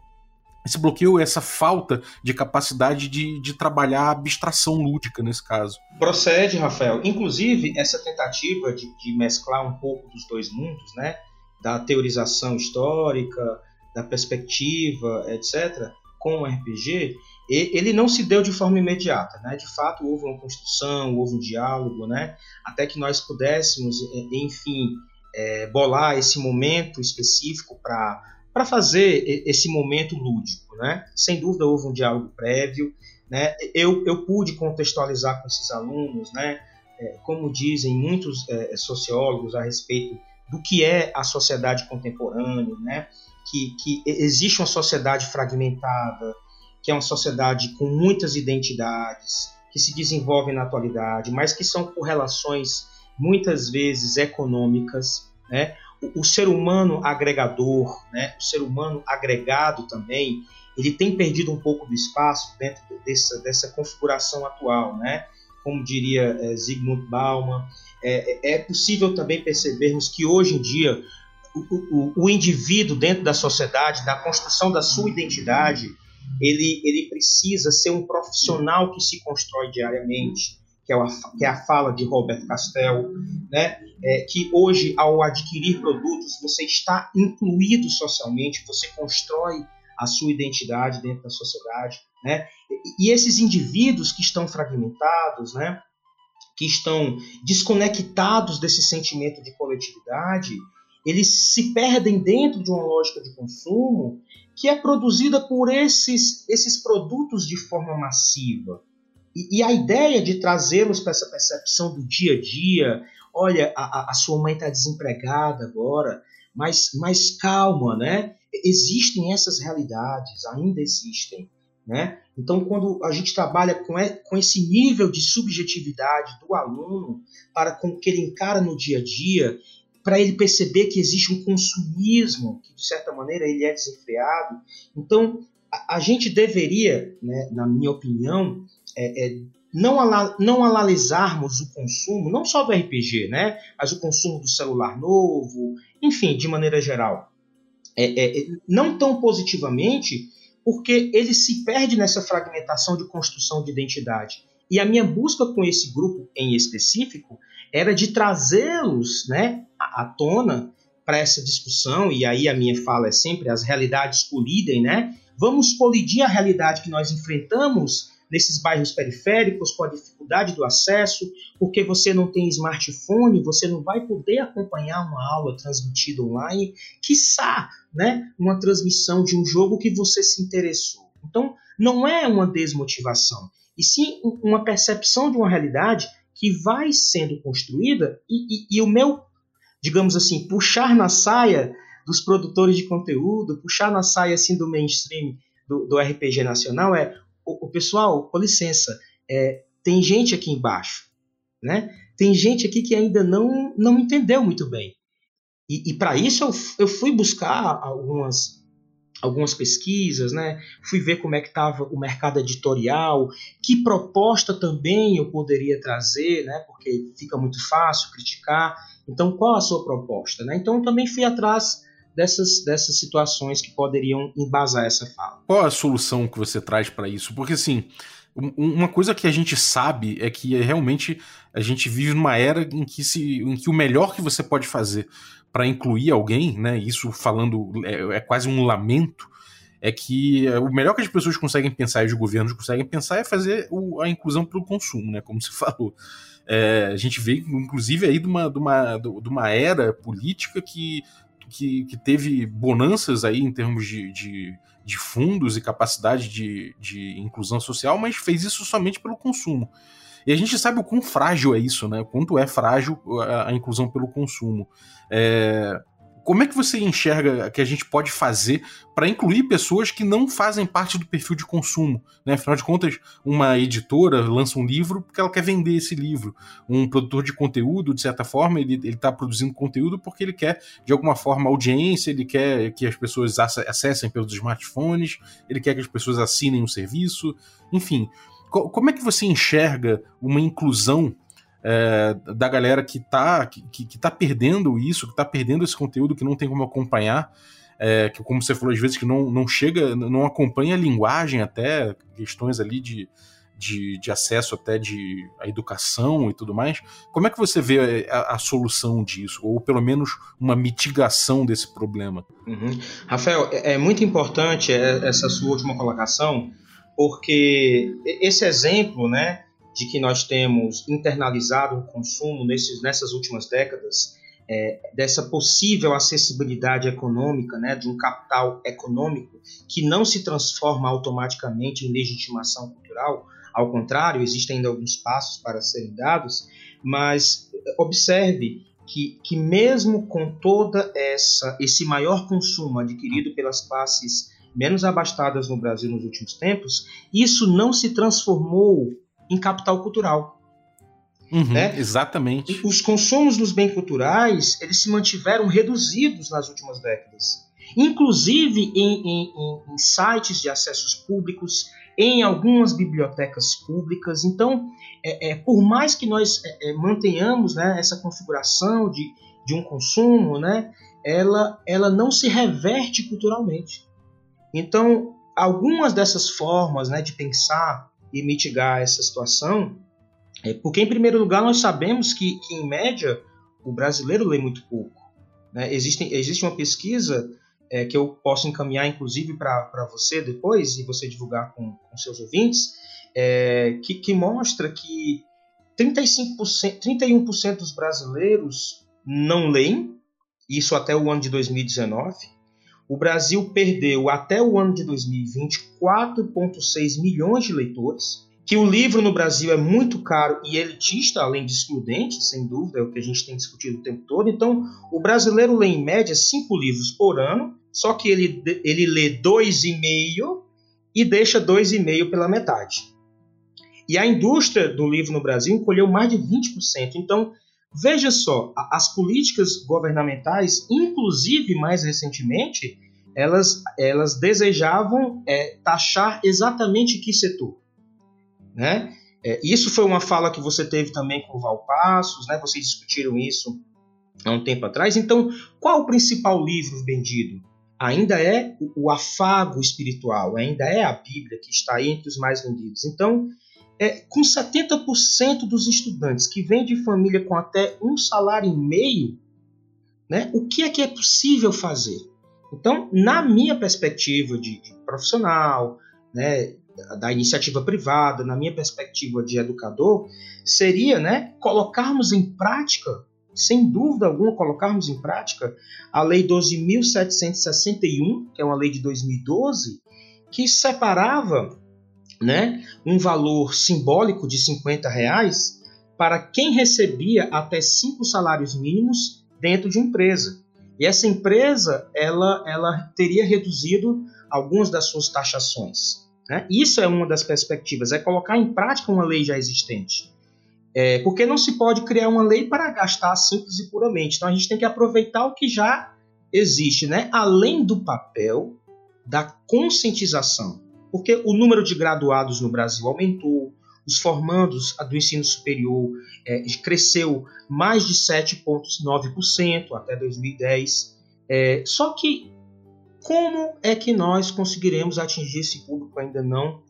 esse bloqueio, essa falta de capacidade de, de trabalhar a abstração lúdica nesse caso. Procede, Rafael. Inclusive, essa tentativa de, de mesclar um pouco dos dois mundos, né? Da teorização histórica, da perspectiva, etc., com o RPG, ele não se deu de forma imediata, né? De fato, houve uma construção, houve um diálogo, né? Até que nós pudéssemos, enfim, é, bolar esse momento específico para para fazer esse momento lúdico, né? Sem dúvida houve um diálogo prévio, né? Eu, eu pude contextualizar com esses alunos, né? É, como dizem muitos é, sociólogos a respeito do que é a sociedade contemporânea, né? Que, que existe uma sociedade fragmentada, que é uma sociedade com muitas identidades, que se desenvolve na atualidade, mas que são por relações muitas vezes econômicas, né? o, ser humano agregador, né, o ser humano agregado também, ele tem perdido um pouco do espaço dentro dessa, dessa configuração atual, né? Como diria é, Zygmunt Bauman, é, é, possível também percebermos que hoje em dia o, o, o, indivíduo dentro da sociedade, da construção da sua identidade, ele, ele precisa ser um profissional que se constrói diariamente, que é, a, que é a fala de Robert Castell, né? É, que hoje, ao adquirir produtos, você está incluído socialmente, você constrói a sua identidade dentro da sociedade, né? E esses indivíduos que estão fragmentados, né? Que estão desconectados desse sentimento de coletividade, eles se perdem dentro de uma lógica de consumo que é produzida por esses, esses produtos de forma massiva. E, e a ideia de trazê-los para essa percepção do dia a dia, olha, a, a sua mãe está desempregada agora, mas, mas calma, né? Existem essas realidades, ainda existem. Né? Então, quando a gente trabalha com, esse nível de subjetividade do aluno para com o que ele encara no dia a dia, para ele perceber que existe um consumismo que, de certa maneira, ele é desenfreado. Então, a, gente deveria, né, na minha opinião, é, é, não, ala, não analisarmos o consumo, não só do RPG, né, mas o consumo do celular novo, enfim, de maneira geral, é, é, não tão positivamente, porque ele se perde nessa fragmentação de construção de identidade. E a minha busca com esse grupo em específico era de trazê-los né, à, tona para essa discussão, e aí a minha fala é sempre as realidades colidem, né? Vamos colidir a realidade que nós enfrentamos nesses bairros periféricos dificuldade do acesso, porque você não tem smartphone, você não vai poder acompanhar uma aula transmitida online, quiçá, né, uma transmissão de um jogo que você se interessou. Então, não é uma desmotivação, e sim uma percepção de uma realidade que vai sendo construída e, e, e o meu, digamos assim, puxar na saia dos produtores de conteúdo, puxar na saia assim do mainstream do, do RPG nacional é o, o pessoal, com licença, é, tem gente aqui embaixo, né? Tem gente aqui que ainda não, não entendeu muito bem. E, e para isso eu, eu fui buscar algumas, algumas pesquisas, né? Fui ver como é que estava o mercado editorial, que proposta também eu poderia trazer, né? Porque fica muito fácil criticar. Então, qual a sua proposta, né? Então, eu também fui atrás dessas, dessas situações que poderiam embasar essa fala. Qual a solução que você traz para isso? Porque assim, uma coisa que a gente sabe é que realmente a gente vive numa era em que, se, em que o melhor que você pode fazer para incluir alguém, né? Isso falando é, é, quase um lamento. É que o melhor que as pessoas conseguem pensar e os governos conseguem pensar é fazer o, a inclusão pelo consumo, né? Como se falou. É, a gente vê, inclusive, aí de uma, de, uma, de uma era política que que, que teve bonanças aí em termos de, de, de fundos e capacidade de, de inclusão social, mas fez isso somente pelo consumo. E a gente sabe o quão frágil é isso, né? O quanto é frágil a, a inclusão pelo consumo. É, como é que você enxerga que a gente pode fazer para incluir pessoas que não fazem parte do perfil de consumo? Né? Afinal de contas, uma editora lança um livro porque ela quer vender esse livro. Um produtor de conteúdo, de certa forma, ele está produzindo conteúdo porque ele quer, de alguma forma, audiência, ele quer que as pessoas acessem pelos smartphones, ele quer que as pessoas assinem um serviço, enfim. Como é que você enxerga uma inclusão é, da galera que tá, que, que tá perdendo isso, que tá perdendo esse conteúdo, que não tem como acompanhar, é, que como você falou às vezes, que não, não chega, não acompanha a linguagem até, questões ali de, de, de acesso até de a educação e tudo mais. Como é que você vê a, a solução disso, ou pelo menos uma mitigação desse problema? Uhum. Rafael, é, é muito importante é, essa sua última colocação, porque esse exemplo, né, de que nós temos internalizado o consumo nesses, nessas últimas décadas, é, dessa possível acessibilidade econômica, né, de um capital econômico que não se transforma automaticamente em legitimação cultural, ao contrário, existem ainda alguns passos para serem dados, mas observe que, que mesmo com toda essa esse maior consumo adquirido pelas classes menos abastadas no Brasil nos últimos tempos, isso não se transformou em capital cultural. Uhum, né? Exatamente. Os consumos dos bens culturais eles se mantiveram reduzidos nas últimas décadas, inclusive em, em, em sites de acessos públicos, em algumas bibliotecas públicas. Então, é, é, por mais que nós é, é mantenhamos né, essa configuração de, de um consumo, né, ela, ela não se reverte culturalmente. Então, algumas dessas formas né, de pensar e mitigar essa situação, é porque, em primeiro lugar, nós sabemos que, que em média, o brasileiro lê muito pouco. Né? Existe, existe uma pesquisa é, que eu posso encaminhar, inclusive, para você depois e você divulgar com, com seus ouvintes, é, que, que mostra que 35%, 31% dos brasileiros não leem, isso até o ano de 2019. O Brasil perdeu até o ano de 2020 4,6 milhões de leitores. Que o livro no Brasil é muito caro e elitista, além de excludente, sem dúvida, é o que a gente tem discutido o tempo todo. Então, o brasileiro lê em média cinco livros por ano, só que ele, ele lê dois e meio e deixa dois e meio pela metade. E a indústria do livro no Brasil encolheu mais de 20%. Então, Veja só, as políticas governamentais, inclusive mais recentemente, elas, elas desejavam é, taxar exatamente que setor. Né? É, isso foi uma fala que você teve também com o Valpassos, né? vocês discutiram isso há um tempo atrás. Então, qual o principal livro vendido? Ainda é o, o afago espiritual, ainda é a Bíblia que está entre os mais vendidos. Então, é, com 70% dos estudantes que vêm de família com até um salário e meio, né, o que é que é possível fazer? Então, na minha perspectiva de, de profissional, né, da iniciativa privada, na minha perspectiva de educador, seria né, colocarmos em prática, sem dúvida alguma, colocarmos em prática a Lei 12.761, que é uma lei de 2012, que separava né, um valor simbólico de 50 reais para quem recebia até cinco salários mínimos dentro de empresa. E essa empresa ela, ela teria reduzido algumas das suas taxações. Né? Isso é uma das perspectivas, é colocar em prática uma lei já existente. É, porque não se pode criar uma lei para gastar simples e puramente. Então a gente tem que aproveitar o que já existe, né? além do papel da conscientização porque o número de graduados no Brasil aumentou, os formandos do ensino superior é, cresceu mais de 7,9% até 2010. É, só que como é que nós conseguiremos atingir esse público ainda não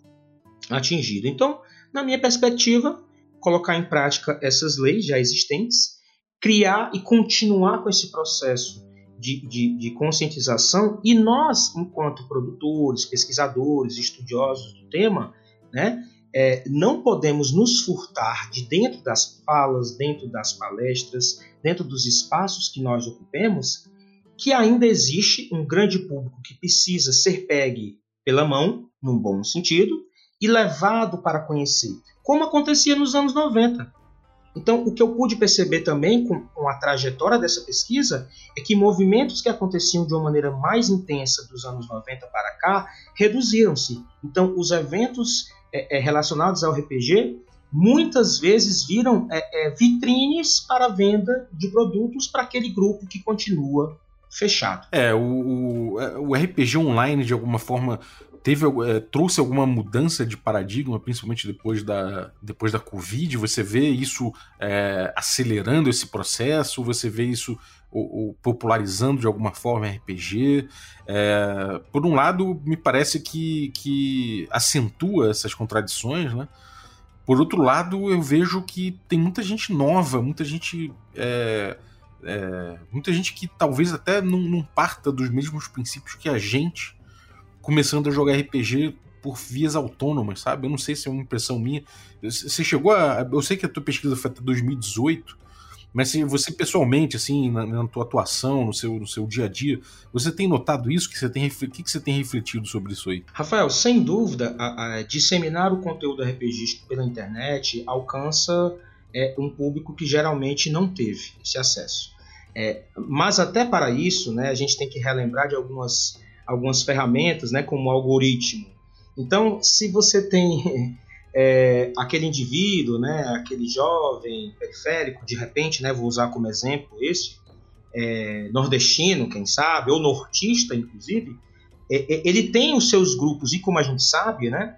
atingido? Então, na minha perspectiva, colocar em prática essas leis já existentes, criar e continuar com esse processo de, de, de, conscientização e nós, enquanto produtores, pesquisadores, estudiosos do tema, né, é, não podemos nos furtar de dentro das falas, dentro das palestras, dentro dos espaços que nós ocupemos, que ainda existe um grande público que precisa ser pegue pela mão, num bom sentido, e levado para conhecer, como acontecia nos anos 90. Então, o que eu pude perceber também com, com, a trajetória dessa pesquisa é que movimentos que aconteciam de uma maneira mais intensa dos anos 90 para cá reduziram-se. Então, os eventos é, é, relacionados ao RPG muitas vezes viram é, é vitrines para venda de produtos para aquele grupo que continua fechado. É, o, o, é, o RPG online, de alguma forma, teve é, trouxe alguma mudança de paradigma, principalmente depois da, depois da Covid? Você vê isso é, acelerando esse processo? Você vê isso o, popularizando de alguma forma RPG? É, por um lado, me parece que, que acentua essas contradições, né? Por outro lado, eu vejo que tem muita gente nova, muita gente. Muita gente que talvez até não, não parta dos mesmos princípios que a gente começando a jogar RPG por vias autônomas, sabe? Eu não sei se é uma impressão minha. Você chegou a. Eu sei que a tua pesquisa foi até 2018, mas se você pessoalmente, assim, na, na, tua atuação, no seu, no seu dia a dia, você tem notado isso? Que você tem, o que, que você tem refletido sobre isso aí? Rafael, sem dúvida, a, a, disseminar o conteúdo RPGístico pela internet alcança é, um público que geralmente não teve esse acesso. É, mas até para isso, né, a gente tem que relembrar de algumas algumas ferramentas, né, como o algoritmo. Então, se você tem é, aquele indivíduo, né, aquele jovem periférico, de repente, né, vou usar como exemplo este, é, nordestino, quem sabe, ou nortista, inclusive, é, é ele tem os seus grupos, e como a gente sabe, né,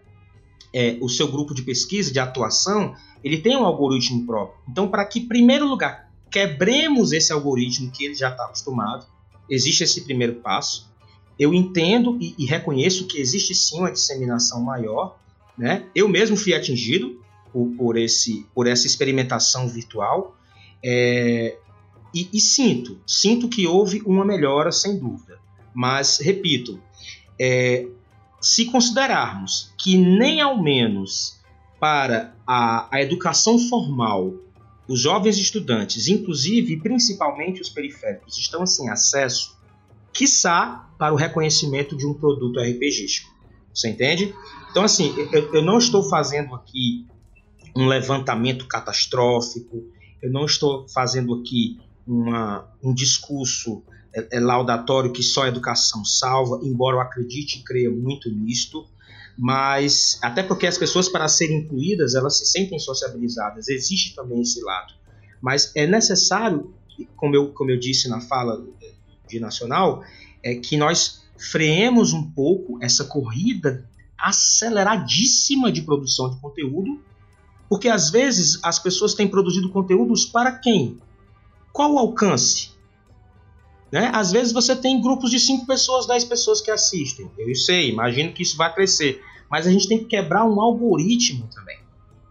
é, o seu grupo de pesquisa, de atuação, ele tem um algoritmo próprio. Então, para que, em primeiro lugar, quebremos esse algoritmo que ele já está acostumado, existe esse primeiro passo, eu entendo e, e, reconheço que existe sim uma disseminação maior. Né? Eu mesmo fui atingido por, por esse, por essa experimentação virtual é, e, e, sinto, sinto que houve uma melhora sem dúvida. Mas, repito, é, se considerarmos que nem ao menos para a, a educação formal os jovens estudantes, inclusive e principalmente os periféricos, estão sem acesso quiçá para o reconhecimento de um produto RPGístico. Você entende? Então, assim, eu, eu não estou fazendo aqui um levantamento catastrófico, eu não estou fazendo aqui uma, um discurso é, é, laudatório que só a educação salva, embora eu acredite e creia muito nisto, mas até porque as pessoas, para serem incluídas, elas se sentem sociabilizadas, existe também esse lado. Mas é necessário, como eu, como eu disse na fala de nacional, é que nós freemos um pouco essa corrida aceleradíssima de produção de conteúdo, porque às vezes as pessoas têm produzido conteúdos para quem? Qual o alcance? Né? Às vezes você tem grupos de 5 pessoas, 10 pessoas que assistem. Eu sei, imagino que isso vai crescer. Mas a gente tem que quebrar um algoritmo também.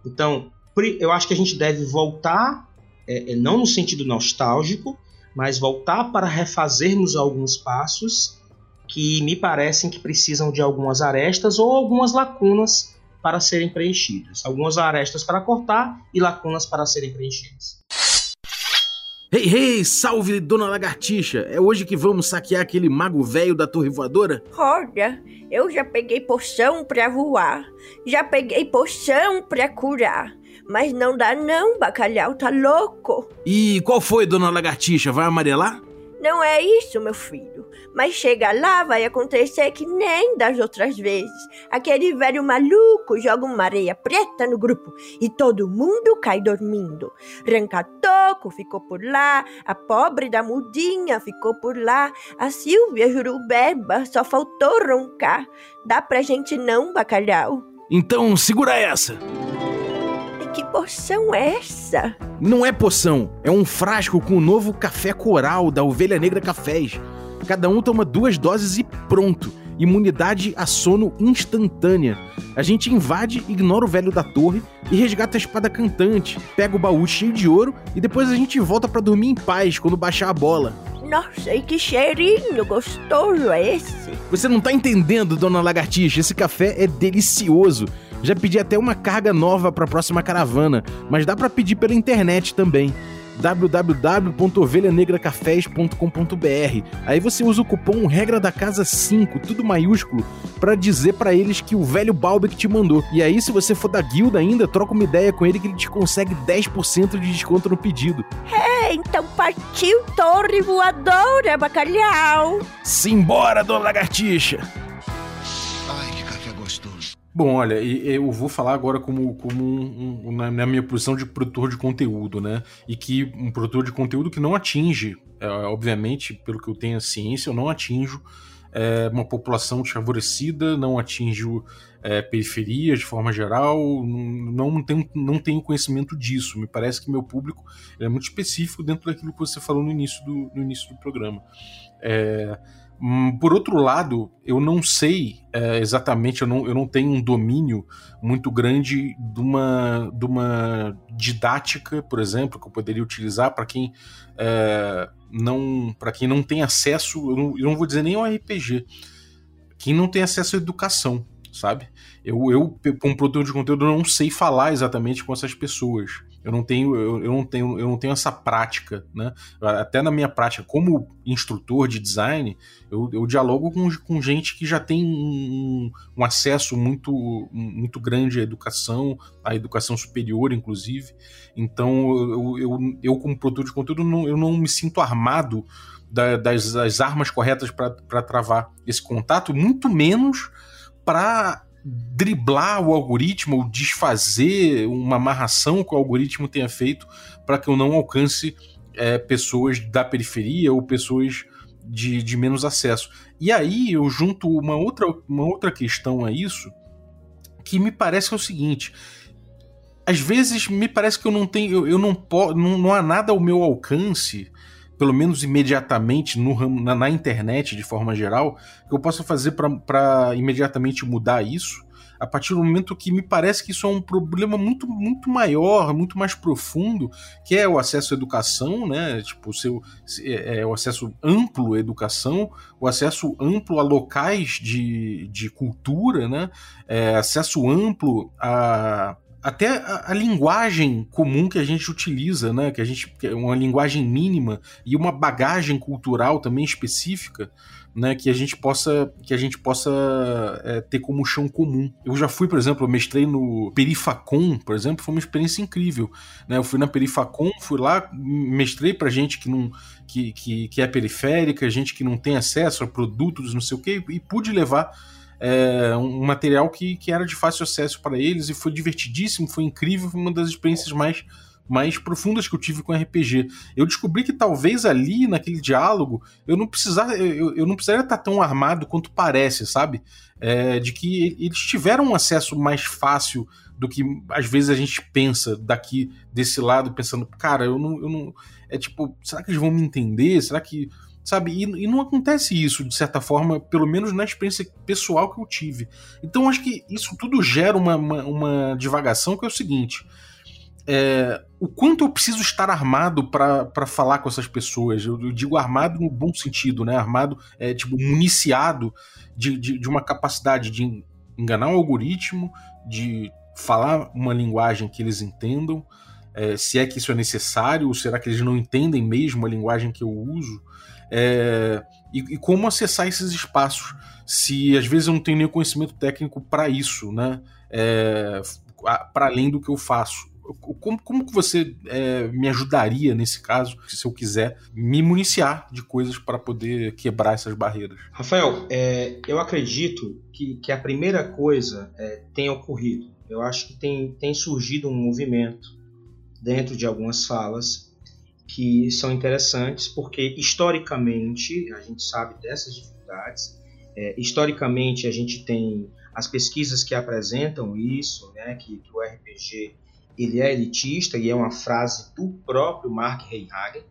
Então, eu acho que a gente deve voltar, é, é não no sentido nostálgico, mas voltar para refazermos alguns passos que me parecem que precisam de algumas arestas ou algumas lacunas para serem preenchidas. Algumas arestas para cortar e lacunas para serem preenchidas. Hey, hey, salve Dona Lagartixa! É hoje que vamos saquear aquele mago velho da torre voadora? Olha, eu já peguei poção pra voar, já peguei poção pra curar. Mas não dá não, bacalhau tá louco. E qual foi, dona Lagartixa? Vai amarelar? Não é isso, meu filho. Mas chega lá, vai acontecer que nem das outras vezes. Aquele velho maluco joga uma areia preta no grupo e todo mundo cai dormindo. Rancatoco ficou por lá, a pobre da mudinha ficou por lá, a Silvia Jurubeba só faltou roncar. Dá pra gente não, bacalhau? Então segura essa! Que poção é essa? Não é poção, é um frasco com o novo café coral da Ovelha Negra Cafés. Cada um toma duas doses e pronto. Imunidade a sono instantânea. A gente invade, ignora o velho da torre e resgata a espada cantante, pega o baú cheio de ouro e depois a gente volta para dormir em paz quando baixar a bola. Nossa, e que cheirinho gostoso é esse? Você não tá entendendo, dona Lagartixa, esse café é delicioso. Já pedi até uma carga nova para a próxima caravana, mas dá para pedir pela internet também. www.ovelhanegracafés.com.br. Aí você usa o cupom regra da casa 5, tudo maiúsculo, para dizer para eles que o velho Balbi que te mandou. E aí se você for da guilda ainda, troca uma ideia com ele que ele te consegue 10% de desconto no pedido. É, então partiu torre voadora, bacalhau. Simbora, dona lagartixa! Bom, olha, eu vou falar agora como, como um- um- na, minha posição de produtor de conteúdo, né? E que um produtor de conteúdo que não atinge, é, obviamente, pelo que eu tenho a ciência, eu não atinjo é, uma população desfavorecida, não atinjo é, periferias de forma geral, não, tenho, não tenho conhecimento disso. Me parece que meu público é muito específico dentro daquilo que você falou no início do, no início do programa. É, Por outro lado, eu não sei é, exatamente, eu não, eu não tenho um domínio muito grande de uma, de uma didática, por exemplo, que eu poderia utilizar para quem é, não para quem não tem acesso, eu não, eu não vou dizer nem ao RPG, quem não tem acesso à educação, sabe? Eu, eu, como produtor de conteúdo, não sei falar exatamente com essas pessoas. Eu não tenho, eu, eu não tenho, eu não tenho essa prática, né? Até na minha prática como instrutor de design, eu, eu dialogo com, com gente que já tem um, um acesso muito, muito grande à educação, à educação superior, inclusive. Então, eu, eu, eu como produtor de conteúdo, não, eu não me sinto armado da- das, das armas corretas para travar esse contato, muito menos para driblar o algoritmo ou desfazer uma amarração que o algoritmo tenha feito para que eu não alcance é, pessoas da periferia ou pessoas de, de menos acesso. E aí eu junto uma outra, uma outra questão a isso que me parece que é o seguinte. Às vezes me parece que eu não tenho, eu, eu não, não, não há nada ao meu alcance, pelo menos imediatamente no, na, na internet de forma geral, que eu possa fazer para imediatamente mudar isso. A partir do momento que me parece que isso é um problema muito, muito maior, muito mais profundo, que é o acesso à educação, né? Tipo, o seu, é, é o acesso amplo à educação, o acesso amplo a locais de, de cultura, né? É, acesso amplo a até a, a linguagem comum que a gente utiliza, né? Que a gente que é uma linguagem mínima e uma bagagem cultural também específica, né? Que a gente possa que a gente possa é, ter como chão comum. Eu já fui, por exemplo, eu mestrei no Perifacom, por exemplo, foi uma experiência incrível, né? Eu fui na Perifacom, fui lá, mestrei para gente que não que, que, que é periférica, gente que não tem acesso a produtos, não sei o quê, e pude levar é, um material que, que era de fácil acesso para eles e foi divertidíssimo, foi incrível, foi uma das experiências mais, mais profundas que eu tive com RPG. Eu descobri que talvez ali, naquele diálogo, eu não precisar, eu, eu não precisaria estar tão armado quanto parece, sabe? É, de que eles tiveram um acesso mais fácil do que às vezes a gente pensa daqui desse lado, pensando, cara, eu não, eu não. É tipo, será que eles vão me entender? Será que sabe? E, e, não acontece isso, de certa forma, pelo menos na experiência pessoal que eu tive. Então acho que isso tudo gera uma, uma, uma divagação que é o seguinte. É, o quanto eu preciso estar armado para falar com essas pessoas? Eu, eu, digo armado no bom sentido, né? Armado, é, tipo, municiado de, de, de uma capacidade de enganar o algoritmo, de falar uma linguagem que eles entendam, é, se é que isso é necessário, ou será que eles não entendem mesmo a linguagem que eu uso? É, e, e, como acessar esses espaços se às vezes eu não tenho nenhum conhecimento técnico para isso, né? É, para além do que eu faço. Como, como que você é, me ajudaria nesse caso, se eu quiser me municiar de coisas para poder quebrar essas barreiras? Rafael, é, eu acredito que, que a primeira coisa é, tenha ocorrido. Eu acho que tem, tem surgido um movimento dentro de algumas falas que são interessantes, porque historicamente a gente sabe dessas dificuldades. É, historicamente a gente tem as pesquisas que apresentam isso, né, que, que, o RPG ele é elitista e é uma frase do próprio Mark Reinhagen,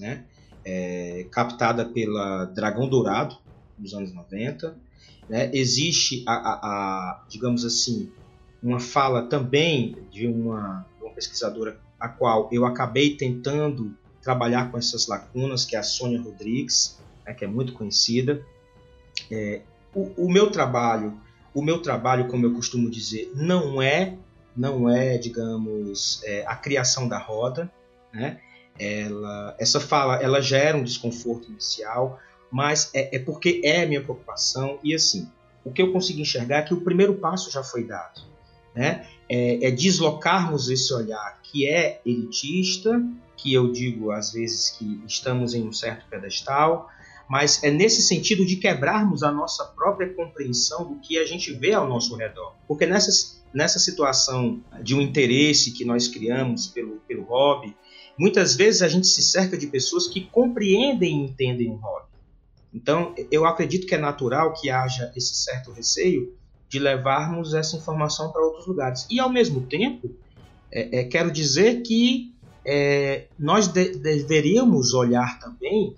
né, é, captada pela Dragão Dourado nos anos 90. Né, existe a, a, a, digamos assim, uma fala também de uma, de uma pesquisadora a qual eu acabei tentando trabalhar com essas lacunas, que é a Sônia Rodrigues, né, que é muito conhecida. É, o, o, meu trabalho, o meu trabalho, como eu costumo dizer, não é, não é, digamos, é, a criação da roda, né? ela, essa fala, ela gera um desconforto inicial, mas é, é porque é minha preocupação e assim, o que eu consegui enxergar é que o primeiro passo já foi dado, né? É, é deslocarmos esse olhar que é elitista, que eu digo às vezes que estamos em um certo pedestal, mas é nesse sentido de quebrarmos a nossa própria compreensão do que a gente vê ao nosso redor. Porque nessa, nessa situação de um interesse que nós criamos pelo, pelo hobby, muitas vezes a gente se cerca de pessoas que compreendem e entendem o hobby. Então, eu acredito que é natural que haja esse certo receio de levarmos essa informação para outros lugares. E, ao mesmo tempo, é, é, quero dizer que é, nós de deveríamos olhar também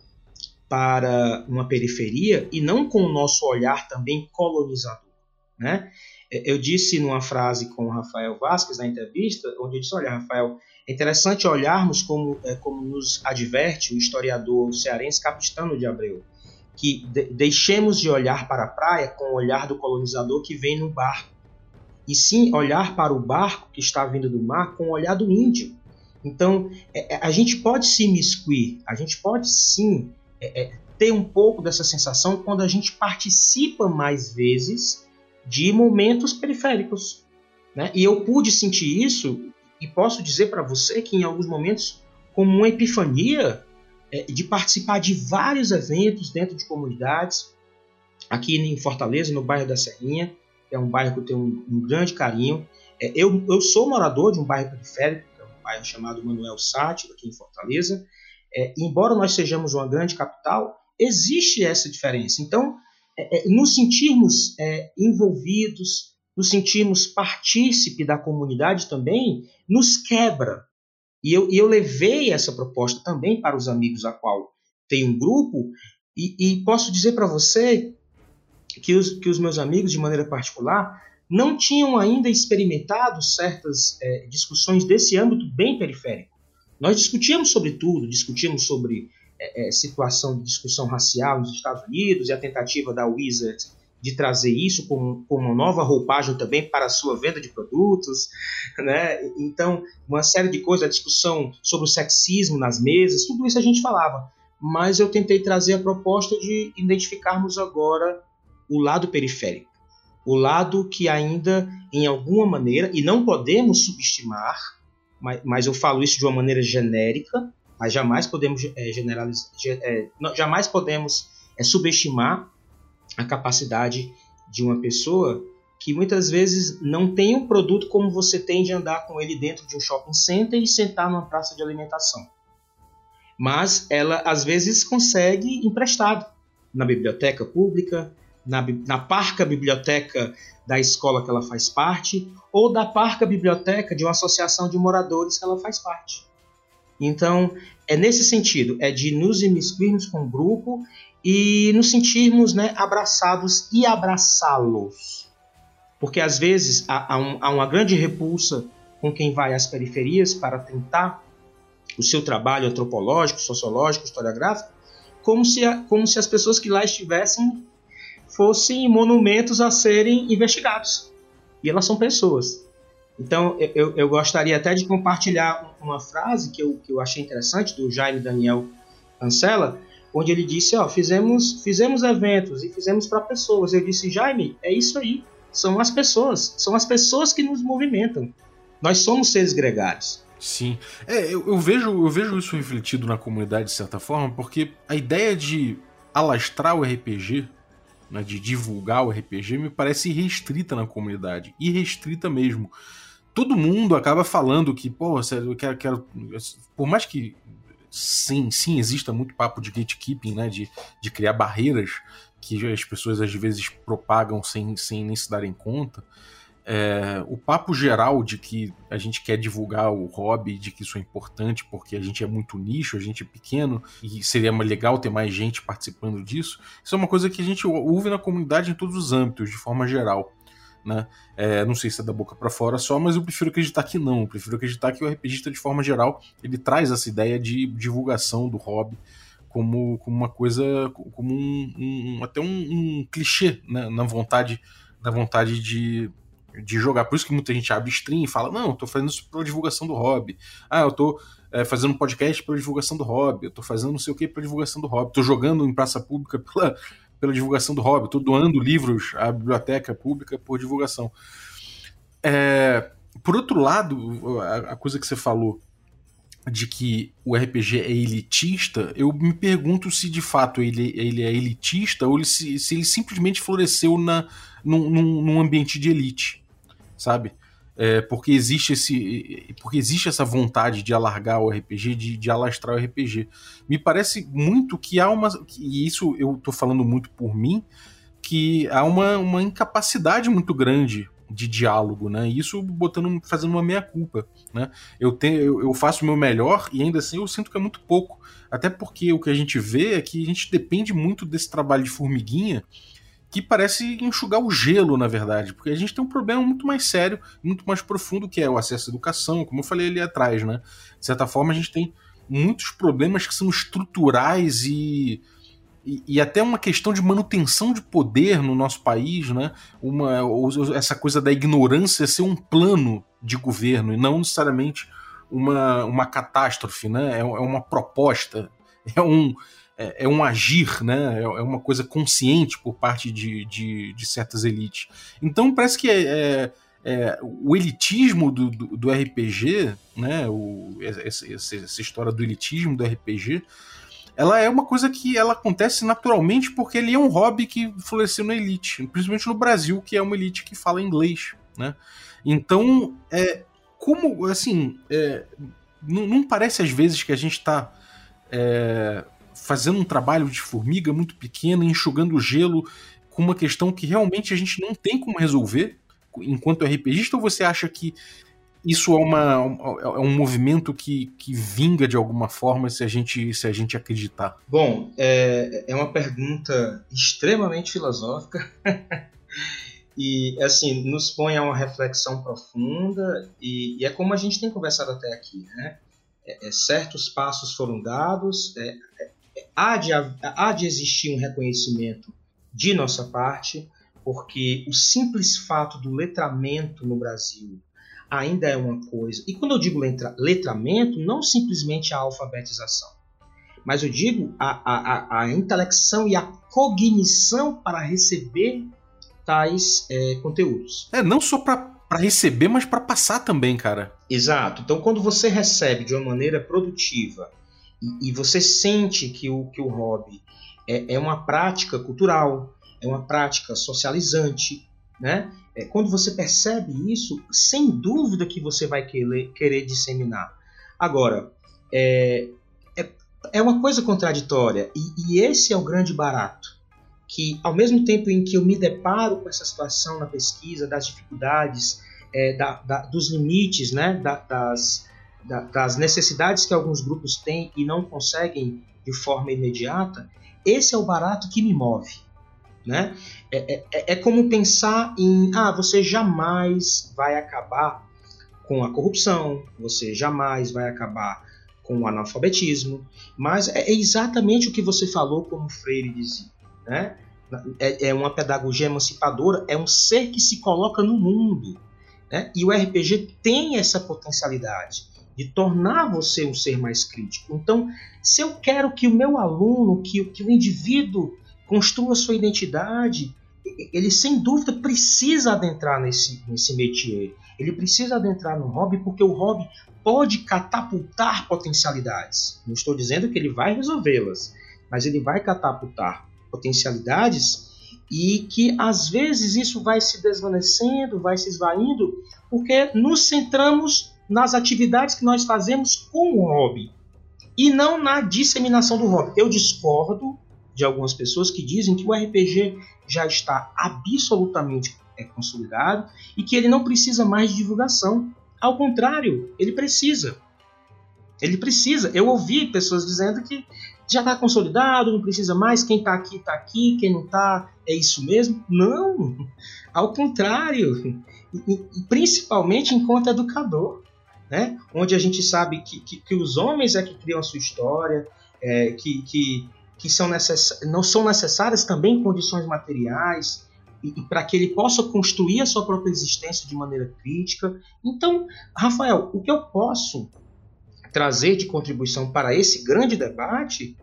para uma periferia e não com o nosso olhar também colonizador. Né? Eu disse numa frase com o Rafael Vasquez na entrevista, onde eu disse: Olha, Rafael, é interessante olharmos como, é, como nos adverte o historiador cearense Capistano de Abreu, que de deixemos de olhar para a praia com o olhar do colonizador que vem no barco, e sim olhar para o barco que está vindo do mar com o olhar do índio. Então, é, é a gente pode se imiscuir, a gente pode sim é, é, ter um pouco dessa sensação quando a gente participa mais vezes de momentos periféricos. Né? E eu pude sentir isso e posso dizer para você que em alguns momentos, como uma epifania, de participar de vários eventos dentro de comunidades, aqui em Fortaleza, no bairro da Serrinha, que é um bairro que eu tenho um, um grande carinho. É, eu, eu sou morador de um bairro periférico, que é um bairro chamado Manuel Sátiro, aqui em Fortaleza, é, embora nós sejamos uma grande capital, existe essa diferença. Então, é, é, nos sentirmos é, envolvidos, nos sentirmos partícipe da comunidade também, nos quebra. E eu, e eu levei essa proposta também para os amigos a qual tem um grupo, e, e posso dizer para você que os, que os meus amigos, de maneira particular, não tinham ainda experimentado certas é, discussões desse âmbito bem periférico. Nós discutíamos sobre tudo, discutíamos sobre é, é, situação de discussão racial nos Estados Unidos e a tentativa da Wizard de trazer isso como, como uma nova roupagem também para a sua venda de produtos, né? Então, uma série de coisas, a discussão sobre o sexismo nas mesas, tudo isso a gente falava. Mas eu tentei trazer a proposta de identificarmos agora o lado periférico, o lado que ainda, em alguma maneira, e não podemos subestimar, mas, mas eu falo isso de uma maneira genérica, mas jamais podemos é, generalizar, é, jamais podemos é, subestimar a capacidade de uma pessoa que muitas vezes não tem um produto como você tem de andar com ele dentro de um shopping center e sentar numa praça de alimentação. Mas ela às vezes consegue emprestado na biblioteca pública, na, na parca biblioteca da escola que ela faz parte, ou da parca biblioteca de uma associação de moradores que ela faz parte. Então, é nesse sentido, é de nos imiscuirmos com o grupo e nos sentirmos né, abraçados e abraçá-los. Porque às vezes há, há, um, há uma grande repulsa com quem vai às periferias para tentar o seu trabalho antropológico, sociológico, historiográfico, como se, como se as pessoas que lá estivessem fossem monumentos a serem investigados. E elas são pessoas. Então, eu, eu gostaria até de compartilhar uma frase que eu, que eu achei interessante do Jaime Daniel Cancela, onde ele disse: Ó, fizemos, fizemos eventos e fizemos para pessoas. Eu disse: Jaime, é isso aí. São as pessoas. São as pessoas que nos movimentam. Nós somos seres gregários. Sim. É, eu, eu, vejo, eu vejo isso refletido na comunidade de certa forma, porque a ideia de alastrar o RPG né, de divulgar o RPG me parece restrita na comunidade. Irrestrita mesmo. Todo mundo acaba falando que, pô, eu quero, quero. Por mais que sim, sim, exista muito papo de gatekeeping, né? De, de criar barreiras que as pessoas às vezes propagam sem, sem nem se darem conta. É, o papo geral de que a gente quer divulgar o hobby, de que isso é importante porque a gente é muito nicho, a gente é pequeno e seria legal ter mais gente participando disso, isso é uma coisa que a gente ouve na comunidade em todos os âmbitos, de forma geral. Né? É, não sei se é da boca para fora só, mas eu prefiro acreditar que não. Eu prefiro acreditar que o RPGista, de forma geral, ele traz essa ideia de divulgação do hobby como, como uma coisa, como um, um até um, um clichê né? na vontade, na vontade de de jogar. Por isso que muita gente abre stream e fala: Não, eu tô fazendo isso pela divulgação do hobby. Ah, eu tô é, fazendo um podcast pela divulgação do hobby. Eu tô fazendo não sei o que pela divulgação do hobby. Tô jogando em praça pública pela, pela divulgação do hobby. Tô doando livros à biblioteca pública por divulgação. É, por outro lado, a, a coisa que você falou de que o RPG é elitista, eu me pergunto se de fato ele, ele é elitista ou ele, se, se ele simplesmente floresceu na, num, num ambiente de elite, sabe? É, porque existe esse porque existe essa vontade de alargar o RPG, de, de alastrar o RPG. Me parece muito que há uma. E isso eu estou falando muito por mim, que há uma, uma incapacidade muito grande de diálogo, né? Isso botando, fazendo uma meia culpa, né? Eu tenho, eu, eu, faço o meu melhor e ainda assim eu sinto que é muito pouco, até porque o que a gente vê é que a gente depende muito desse trabalho de formiguinha que parece enxugar o gelo, na verdade, porque a gente tem um problema muito mais sério, muito mais profundo que é o acesso à educação, como eu falei ali atrás, né? De certa forma a gente tem muitos problemas que são estruturais e e, e, até uma questão de manutenção de poder no nosso país, né? Uma, essa coisa da ignorância ser um plano de governo e não necessariamente uma, uma catástrofe, né? É, é uma proposta, é um, é, é, um agir, né? É, é, uma coisa consciente por parte de, de, de certas elites. Então parece que é, é, é o elitismo do, do, do, RPG, né? O, essa, essa história do elitismo do RPG ela é uma coisa que ela acontece naturalmente porque ele é um hobby que floresceu na elite, principalmente no Brasil, que é uma elite que fala inglês, né? Então, é, como, assim, é, não, não, parece às vezes que a gente está é, fazendo um trabalho de formiga muito pequeno, enxugando o gelo com uma questão que realmente a gente não tem como resolver enquanto RPGista, ou você acha que isso é, uma, é um movimento que, que vinga de alguma forma se a gente, se a gente acreditar? Bom, é, é uma pergunta extremamente filosófica e assim nos põe a uma reflexão profunda e, e, é como a gente tem conversado até aqui, né? É, é, certos passos foram dados, é, é, há, de, há de existir um reconhecimento de nossa parte, porque o simples fato do letramento no Brasil ainda é uma coisa. E quando eu digo letra, letramento, não simplesmente a alfabetização, mas eu digo a, a, a intelecção e a cognição para receber tais é, conteúdos. É, não só para receber, mas para passar também, cara. Exato. Então, quando você recebe de uma maneira produtiva e, e você sente que o, que o hobby é, é uma prática cultural, é uma prática socializante, né? É, quando você percebe isso, sem dúvida que você vai querer, querer disseminar. Agora, é, é, é uma coisa contraditória, e, e esse é o grande barato. Que ao mesmo tempo em que eu me deparo com essa situação na pesquisa, das dificuldades, é, da, da, dos limites, né, da, das, das necessidades que alguns grupos têm e não conseguem de forma imediata, esse é o barato que me move. Né? É, é, é, é como pensar em ah, você jamais vai acabar com a corrupção, você jamais vai acabar com o analfabetismo, mas é, é exatamente o que você falou, como Freire dizia. Né? É, é uma pedagogia emancipadora, é um ser que se coloca no mundo. Né? E o RPG tem essa potencialidade de tornar você um ser mais crítico. Então, se eu quero que o meu aluno, que, que o indivíduo construa sua identidade, ele sem dúvida precisa adentrar nesse, nesse métier. Ele precisa adentrar no hobby porque o hobby pode catapultar potencialidades. Não estou dizendo que ele vai resolvê-las, mas ele vai catapultar potencialidades e que às vezes isso vai se desvanecendo, vai se esvaindo, porque nos centramos nas atividades que nós fazemos com o hobby e não na disseminação do hobby. Eu discordo de algumas pessoas que dizem que o RPG já está absolutamente é, consolidado e que ele não precisa mais de divulgação. Ao contrário, ele precisa. Ele precisa. Eu ouvi pessoas dizendo que já está consolidado, não precisa mais, quem está aqui está aqui, quem não está é isso mesmo. Não, ao contrário. Principalmente enquanto educador, né? onde a gente sabe que, que, que os homens é que criam a sua história, é, que, que que são necess... não são necessárias também condições materiais e, e para que ele possa construir a sua própria existência de maneira crítica. Então, Rafael, o que eu posso trazer de contribuição para esse grande debate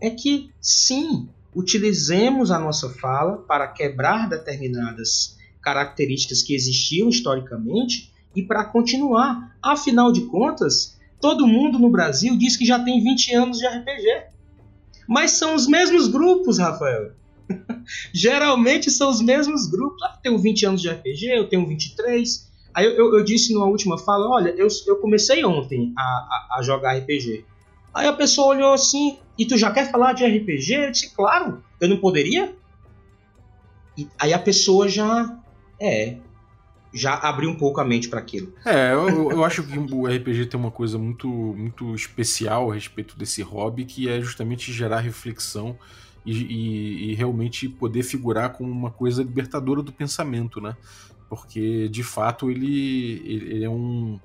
é que, sim, utilizemos a nossa fala para quebrar determinadas características que existiam historicamente e para continuar. Afinal de contas, todo mundo no Brasil diz que já tem 20 anos de RPG. Mas são os mesmos grupos, Rafael. Geralmente são os mesmos grupos. Ah, eu tenho 20 anos de RPG, eu tenho 23. Aí eu, eu, eu disse numa última fala: olha, eu, eu comecei ontem a, a, a, jogar RPG. Aí a pessoa olhou assim: e tu já quer falar de RPG? Eu disse: claro, eu não poderia? E, aí a pessoa já. É, já abriu um pouco a mente para aquilo. É, eu, eu, acho que o RPG tem uma coisa muito, muito especial a respeito desse hobby, que é justamente gerar reflexão e, e, e realmente poder figurar como uma coisa libertadora do pensamento, né? Porque de fato ele, ele é um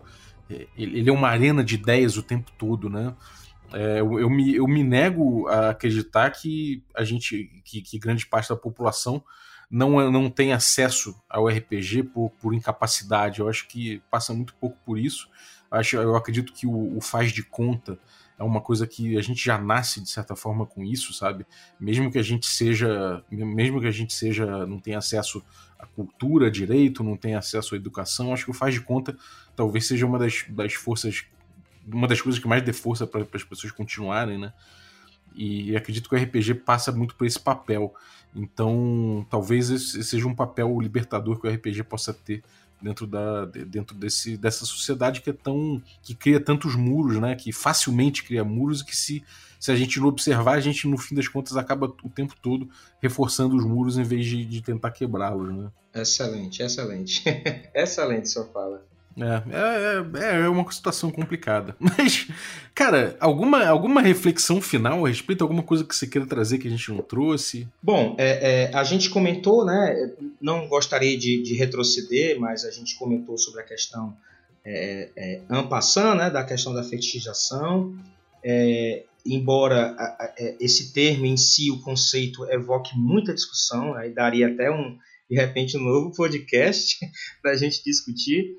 ele é uma arena de ideias o tempo todo, né? É, eu, eu, me, eu me nego a acreditar que a gente, que, que grande parte da população não, não tem acesso ao RPG por, por incapacidade. Eu acho que passa muito pouco por isso. Acho, eu acredito que o, o faz de conta é uma coisa que a gente já nasce de certa forma com isso, sabe? Mesmo que a gente seja, mesmo que a gente seja, não tenha acesso à cultura direito, não tenha acesso à educação, acho que o faz de conta talvez seja uma das, das forças, uma das coisas que mais dê força para as pessoas continuarem, né? E acredito que o RPG passa muito por esse papel. Então, talvez esse seja um papel libertador que o RPG possa ter dentro, da, dentro desse, dessa sociedade que é tão. que cria tantos muros, né? Que facilmente cria muros e que se, se a gente não observar, a gente, no fim das contas, acaba o tempo todo reforçando os muros em vez de, de tentar quebrá-los, né? Excelente, excelente. excelente sua fala. É, é, é, é, uma situação complicada. Mas, cara, alguma, alguma reflexão final a respeito? Alguma coisa que você queira trazer que a gente não trouxe? Bom, é, é, a gente comentou, né? Não gostaria de, de, retroceder, mas a gente comentou sobre a questão é, é, ampassando, né? Da questão da fetichização. É, embora a, a, é, esse termo em si, o conceito, evoque muita discussão, aí daria até um, de repente, um novo podcast para a gente discutir.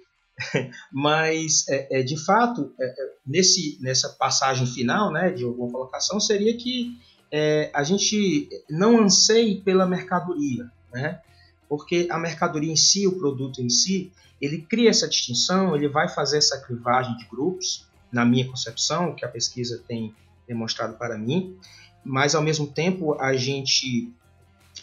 Mas, é, é, de fato, é, é, nesse, nessa passagem final né, de alguma colocação, seria que é, a gente não anseie pela mercadoria, né? porque a mercadoria em si, o produto em si, ele cria essa distinção, ele vai fazer essa crivagem de grupos, na minha concepção, que a pesquisa tem demonstrado para mim, mas ao mesmo tempo a gente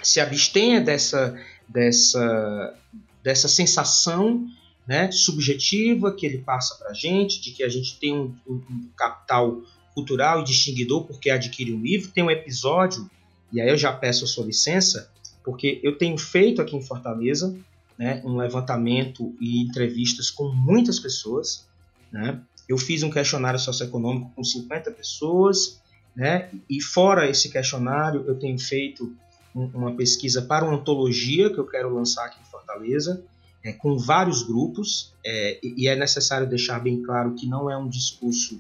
se abstenha dessa, dessa, dessa sensação né, subjetiva que ele passa para a gente, de que a gente tem um, um, um, capital cultural e distinguidor porque adquire um livro. Tem um episódio, e aí eu já peço a sua licença, porque eu tenho feito aqui em Fortaleza né, um levantamento e entrevistas com muitas pessoas. Né? Eu fiz um questionário socioeconômico com 50 pessoas, né? e fora esse questionário, eu tenho feito uma pesquisa para uma antologia que eu quero lançar aqui em Fortaleza é, com vários grupos, é, e é necessário deixar bem claro que não é um discurso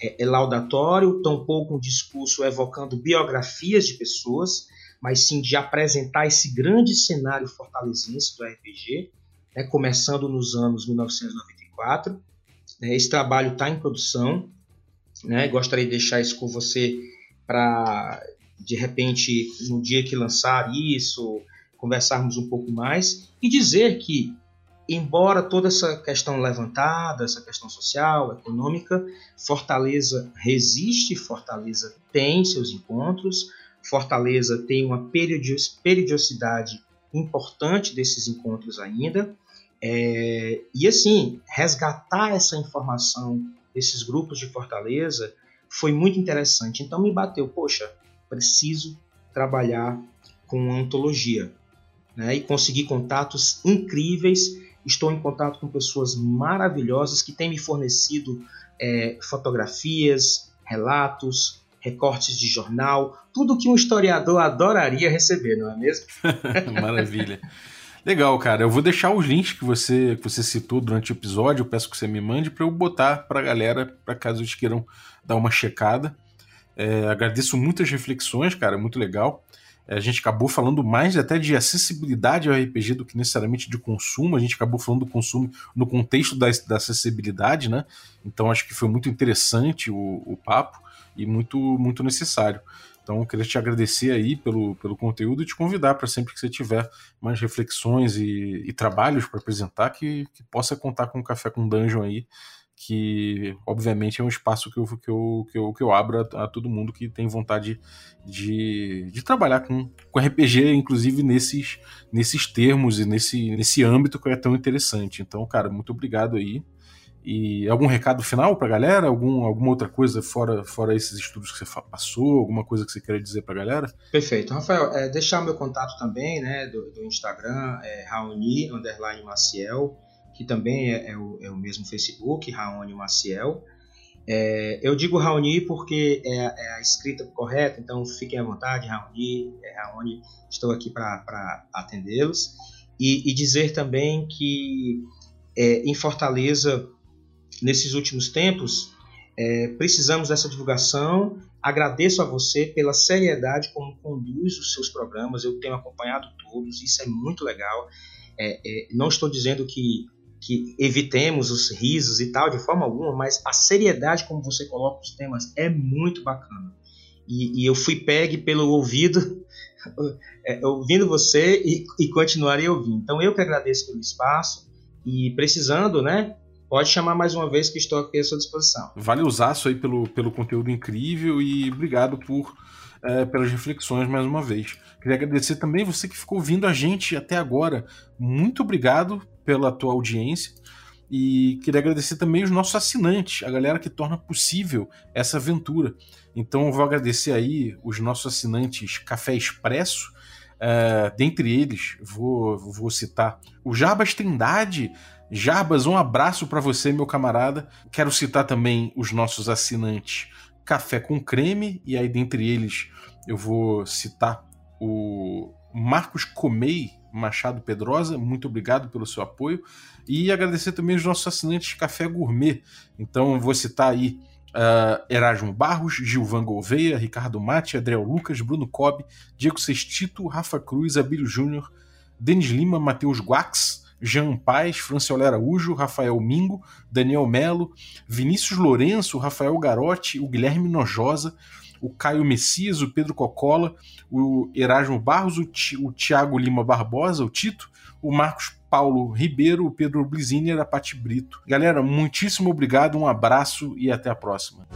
é, é, laudatório, tampouco um discurso evocando biografias de pessoas, mas sim de apresentar esse grande cenário fortalezense do RPG, né, começando nos anos 1994. Né, esse trabalho está em produção, né, gostaria de deixar isso com você para, de repente, no dia que lançar isso, conversarmos um pouco mais e dizer que, embora toda essa questão levantada, essa questão social, econômica, Fortaleza resiste, Fortaleza tem seus encontros, Fortaleza tem uma periodicidade importante desses encontros ainda. É, e assim, resgatar essa informação desses grupos de Fortaleza foi muito interessante. Então me bateu, poxa, preciso trabalhar com antologia né, e consegui contatos incríveis. Estou em contato com pessoas maravilhosas que têm me fornecido é, fotografias, relatos, recortes de jornal, tudo que um historiador adoraria receber, não é mesmo? Maravilha. Legal, cara. Eu vou deixar os links que você, que você citou durante o episódio. Eu peço que você me mande para eu botar para a galera, para caso eles queiram dar uma checada. É, agradeço muitas reflexões, cara. Muito legal. A gente acabou falando mais até de acessibilidade ao RPG do que necessariamente de consumo. A gente acabou falando do consumo no contexto da, da acessibilidade, né? Então acho que foi muito interessante o, o papo e muito, muito necessário. Então, eu queria te agradecer aí pelo, pelo conteúdo e te convidar para sempre que você tiver mais reflexões e, e trabalhos para apresentar, que, que possa contar com o Café com Dungeon aí, que obviamente é um espaço que eu, que eu, que eu, que eu abro a, a todo mundo que tem vontade de, de trabalhar com, com RPG, inclusive nesses, nesses termos e nesse, nesse âmbito que é tão interessante. Então, cara, muito obrigado aí. E algum recado final para a galera? Algum, alguma outra coisa fora, fora esses estudos que você passou? Alguma coisa que você queira dizer para a galera? Perfeito. Rafael, é, deixar meu contato também né, do, do Instagram, é Raoni underline Maciel, que também é, é, o, é o mesmo Facebook, Raoni Maciel. É, eu digo Raoni porque é, é, a escrita correta, então fiquem à vontade, Raoni, é Raoni, estou aqui para atendê-los. E, e, dizer também que em Fortaleza nesses últimos tempos, precisamos dessa divulgação. Agradeço a você pela seriedade como conduz os seus programas. Eu tenho acompanhado todos, isso é muito legal. É, é, não estou dizendo que, que evitemos os risos e tal, de forma alguma, mas a seriedade como você coloca os temas é muito bacana. E, e eu fui pegue pelo ouvido, é, ouvindo você e, e continuarei ouvindo. Então eu que agradeço pelo espaço e precisando, né? Pode chamar mais uma vez que estou aqui à sua disposição. Vale usar isso aí pelo, pelo conteúdo incrível e obrigado por é, pelas reflexões mais uma vez. Queria agradecer também você que ficou ouvindo a gente até agora. Muito obrigado pela tua audiência. E queria agradecer também os nossos assinantes, a galera que torna possível essa aventura. Então vou agradecer aí os nossos assinantes Café Expresso. Uh, dentre eles, vou, vou citar o Jarbas Trindade, Jarbas, um abraço para você, meu camarada. Quero citar também os nossos assinantes Café com Creme, e aí dentre eles eu vou citar o Marcos Comei Machado Pedrosa, muito obrigado pelo seu apoio. E agradecer também os nossos assinantes Café Gourmet. Então vou citar aí uh, Erasmo Barros, Gilvan Gouveia, Ricardo Mate, Adriel Lucas, Bruno Cobb, Diego Sestito, Rafa Cruz, Abílio Júnior, Denis Lima, Matheus Guax, Jean Paes, Francioli Araújo, Rafael Mingo, Daniel Melo, Vinícius Lourenço, Rafael Garotti, o Guilherme Nojosa, o Caio Messias, o Pedro Cocola, o Erasmo Barros, o, o Tiago Lima Barbosa, o Tito, o Marcos Paulo Ribeiro, o Pedro Blizini e a Pati Brito. Galera, muitíssimo obrigado, um abraço e até a próxima.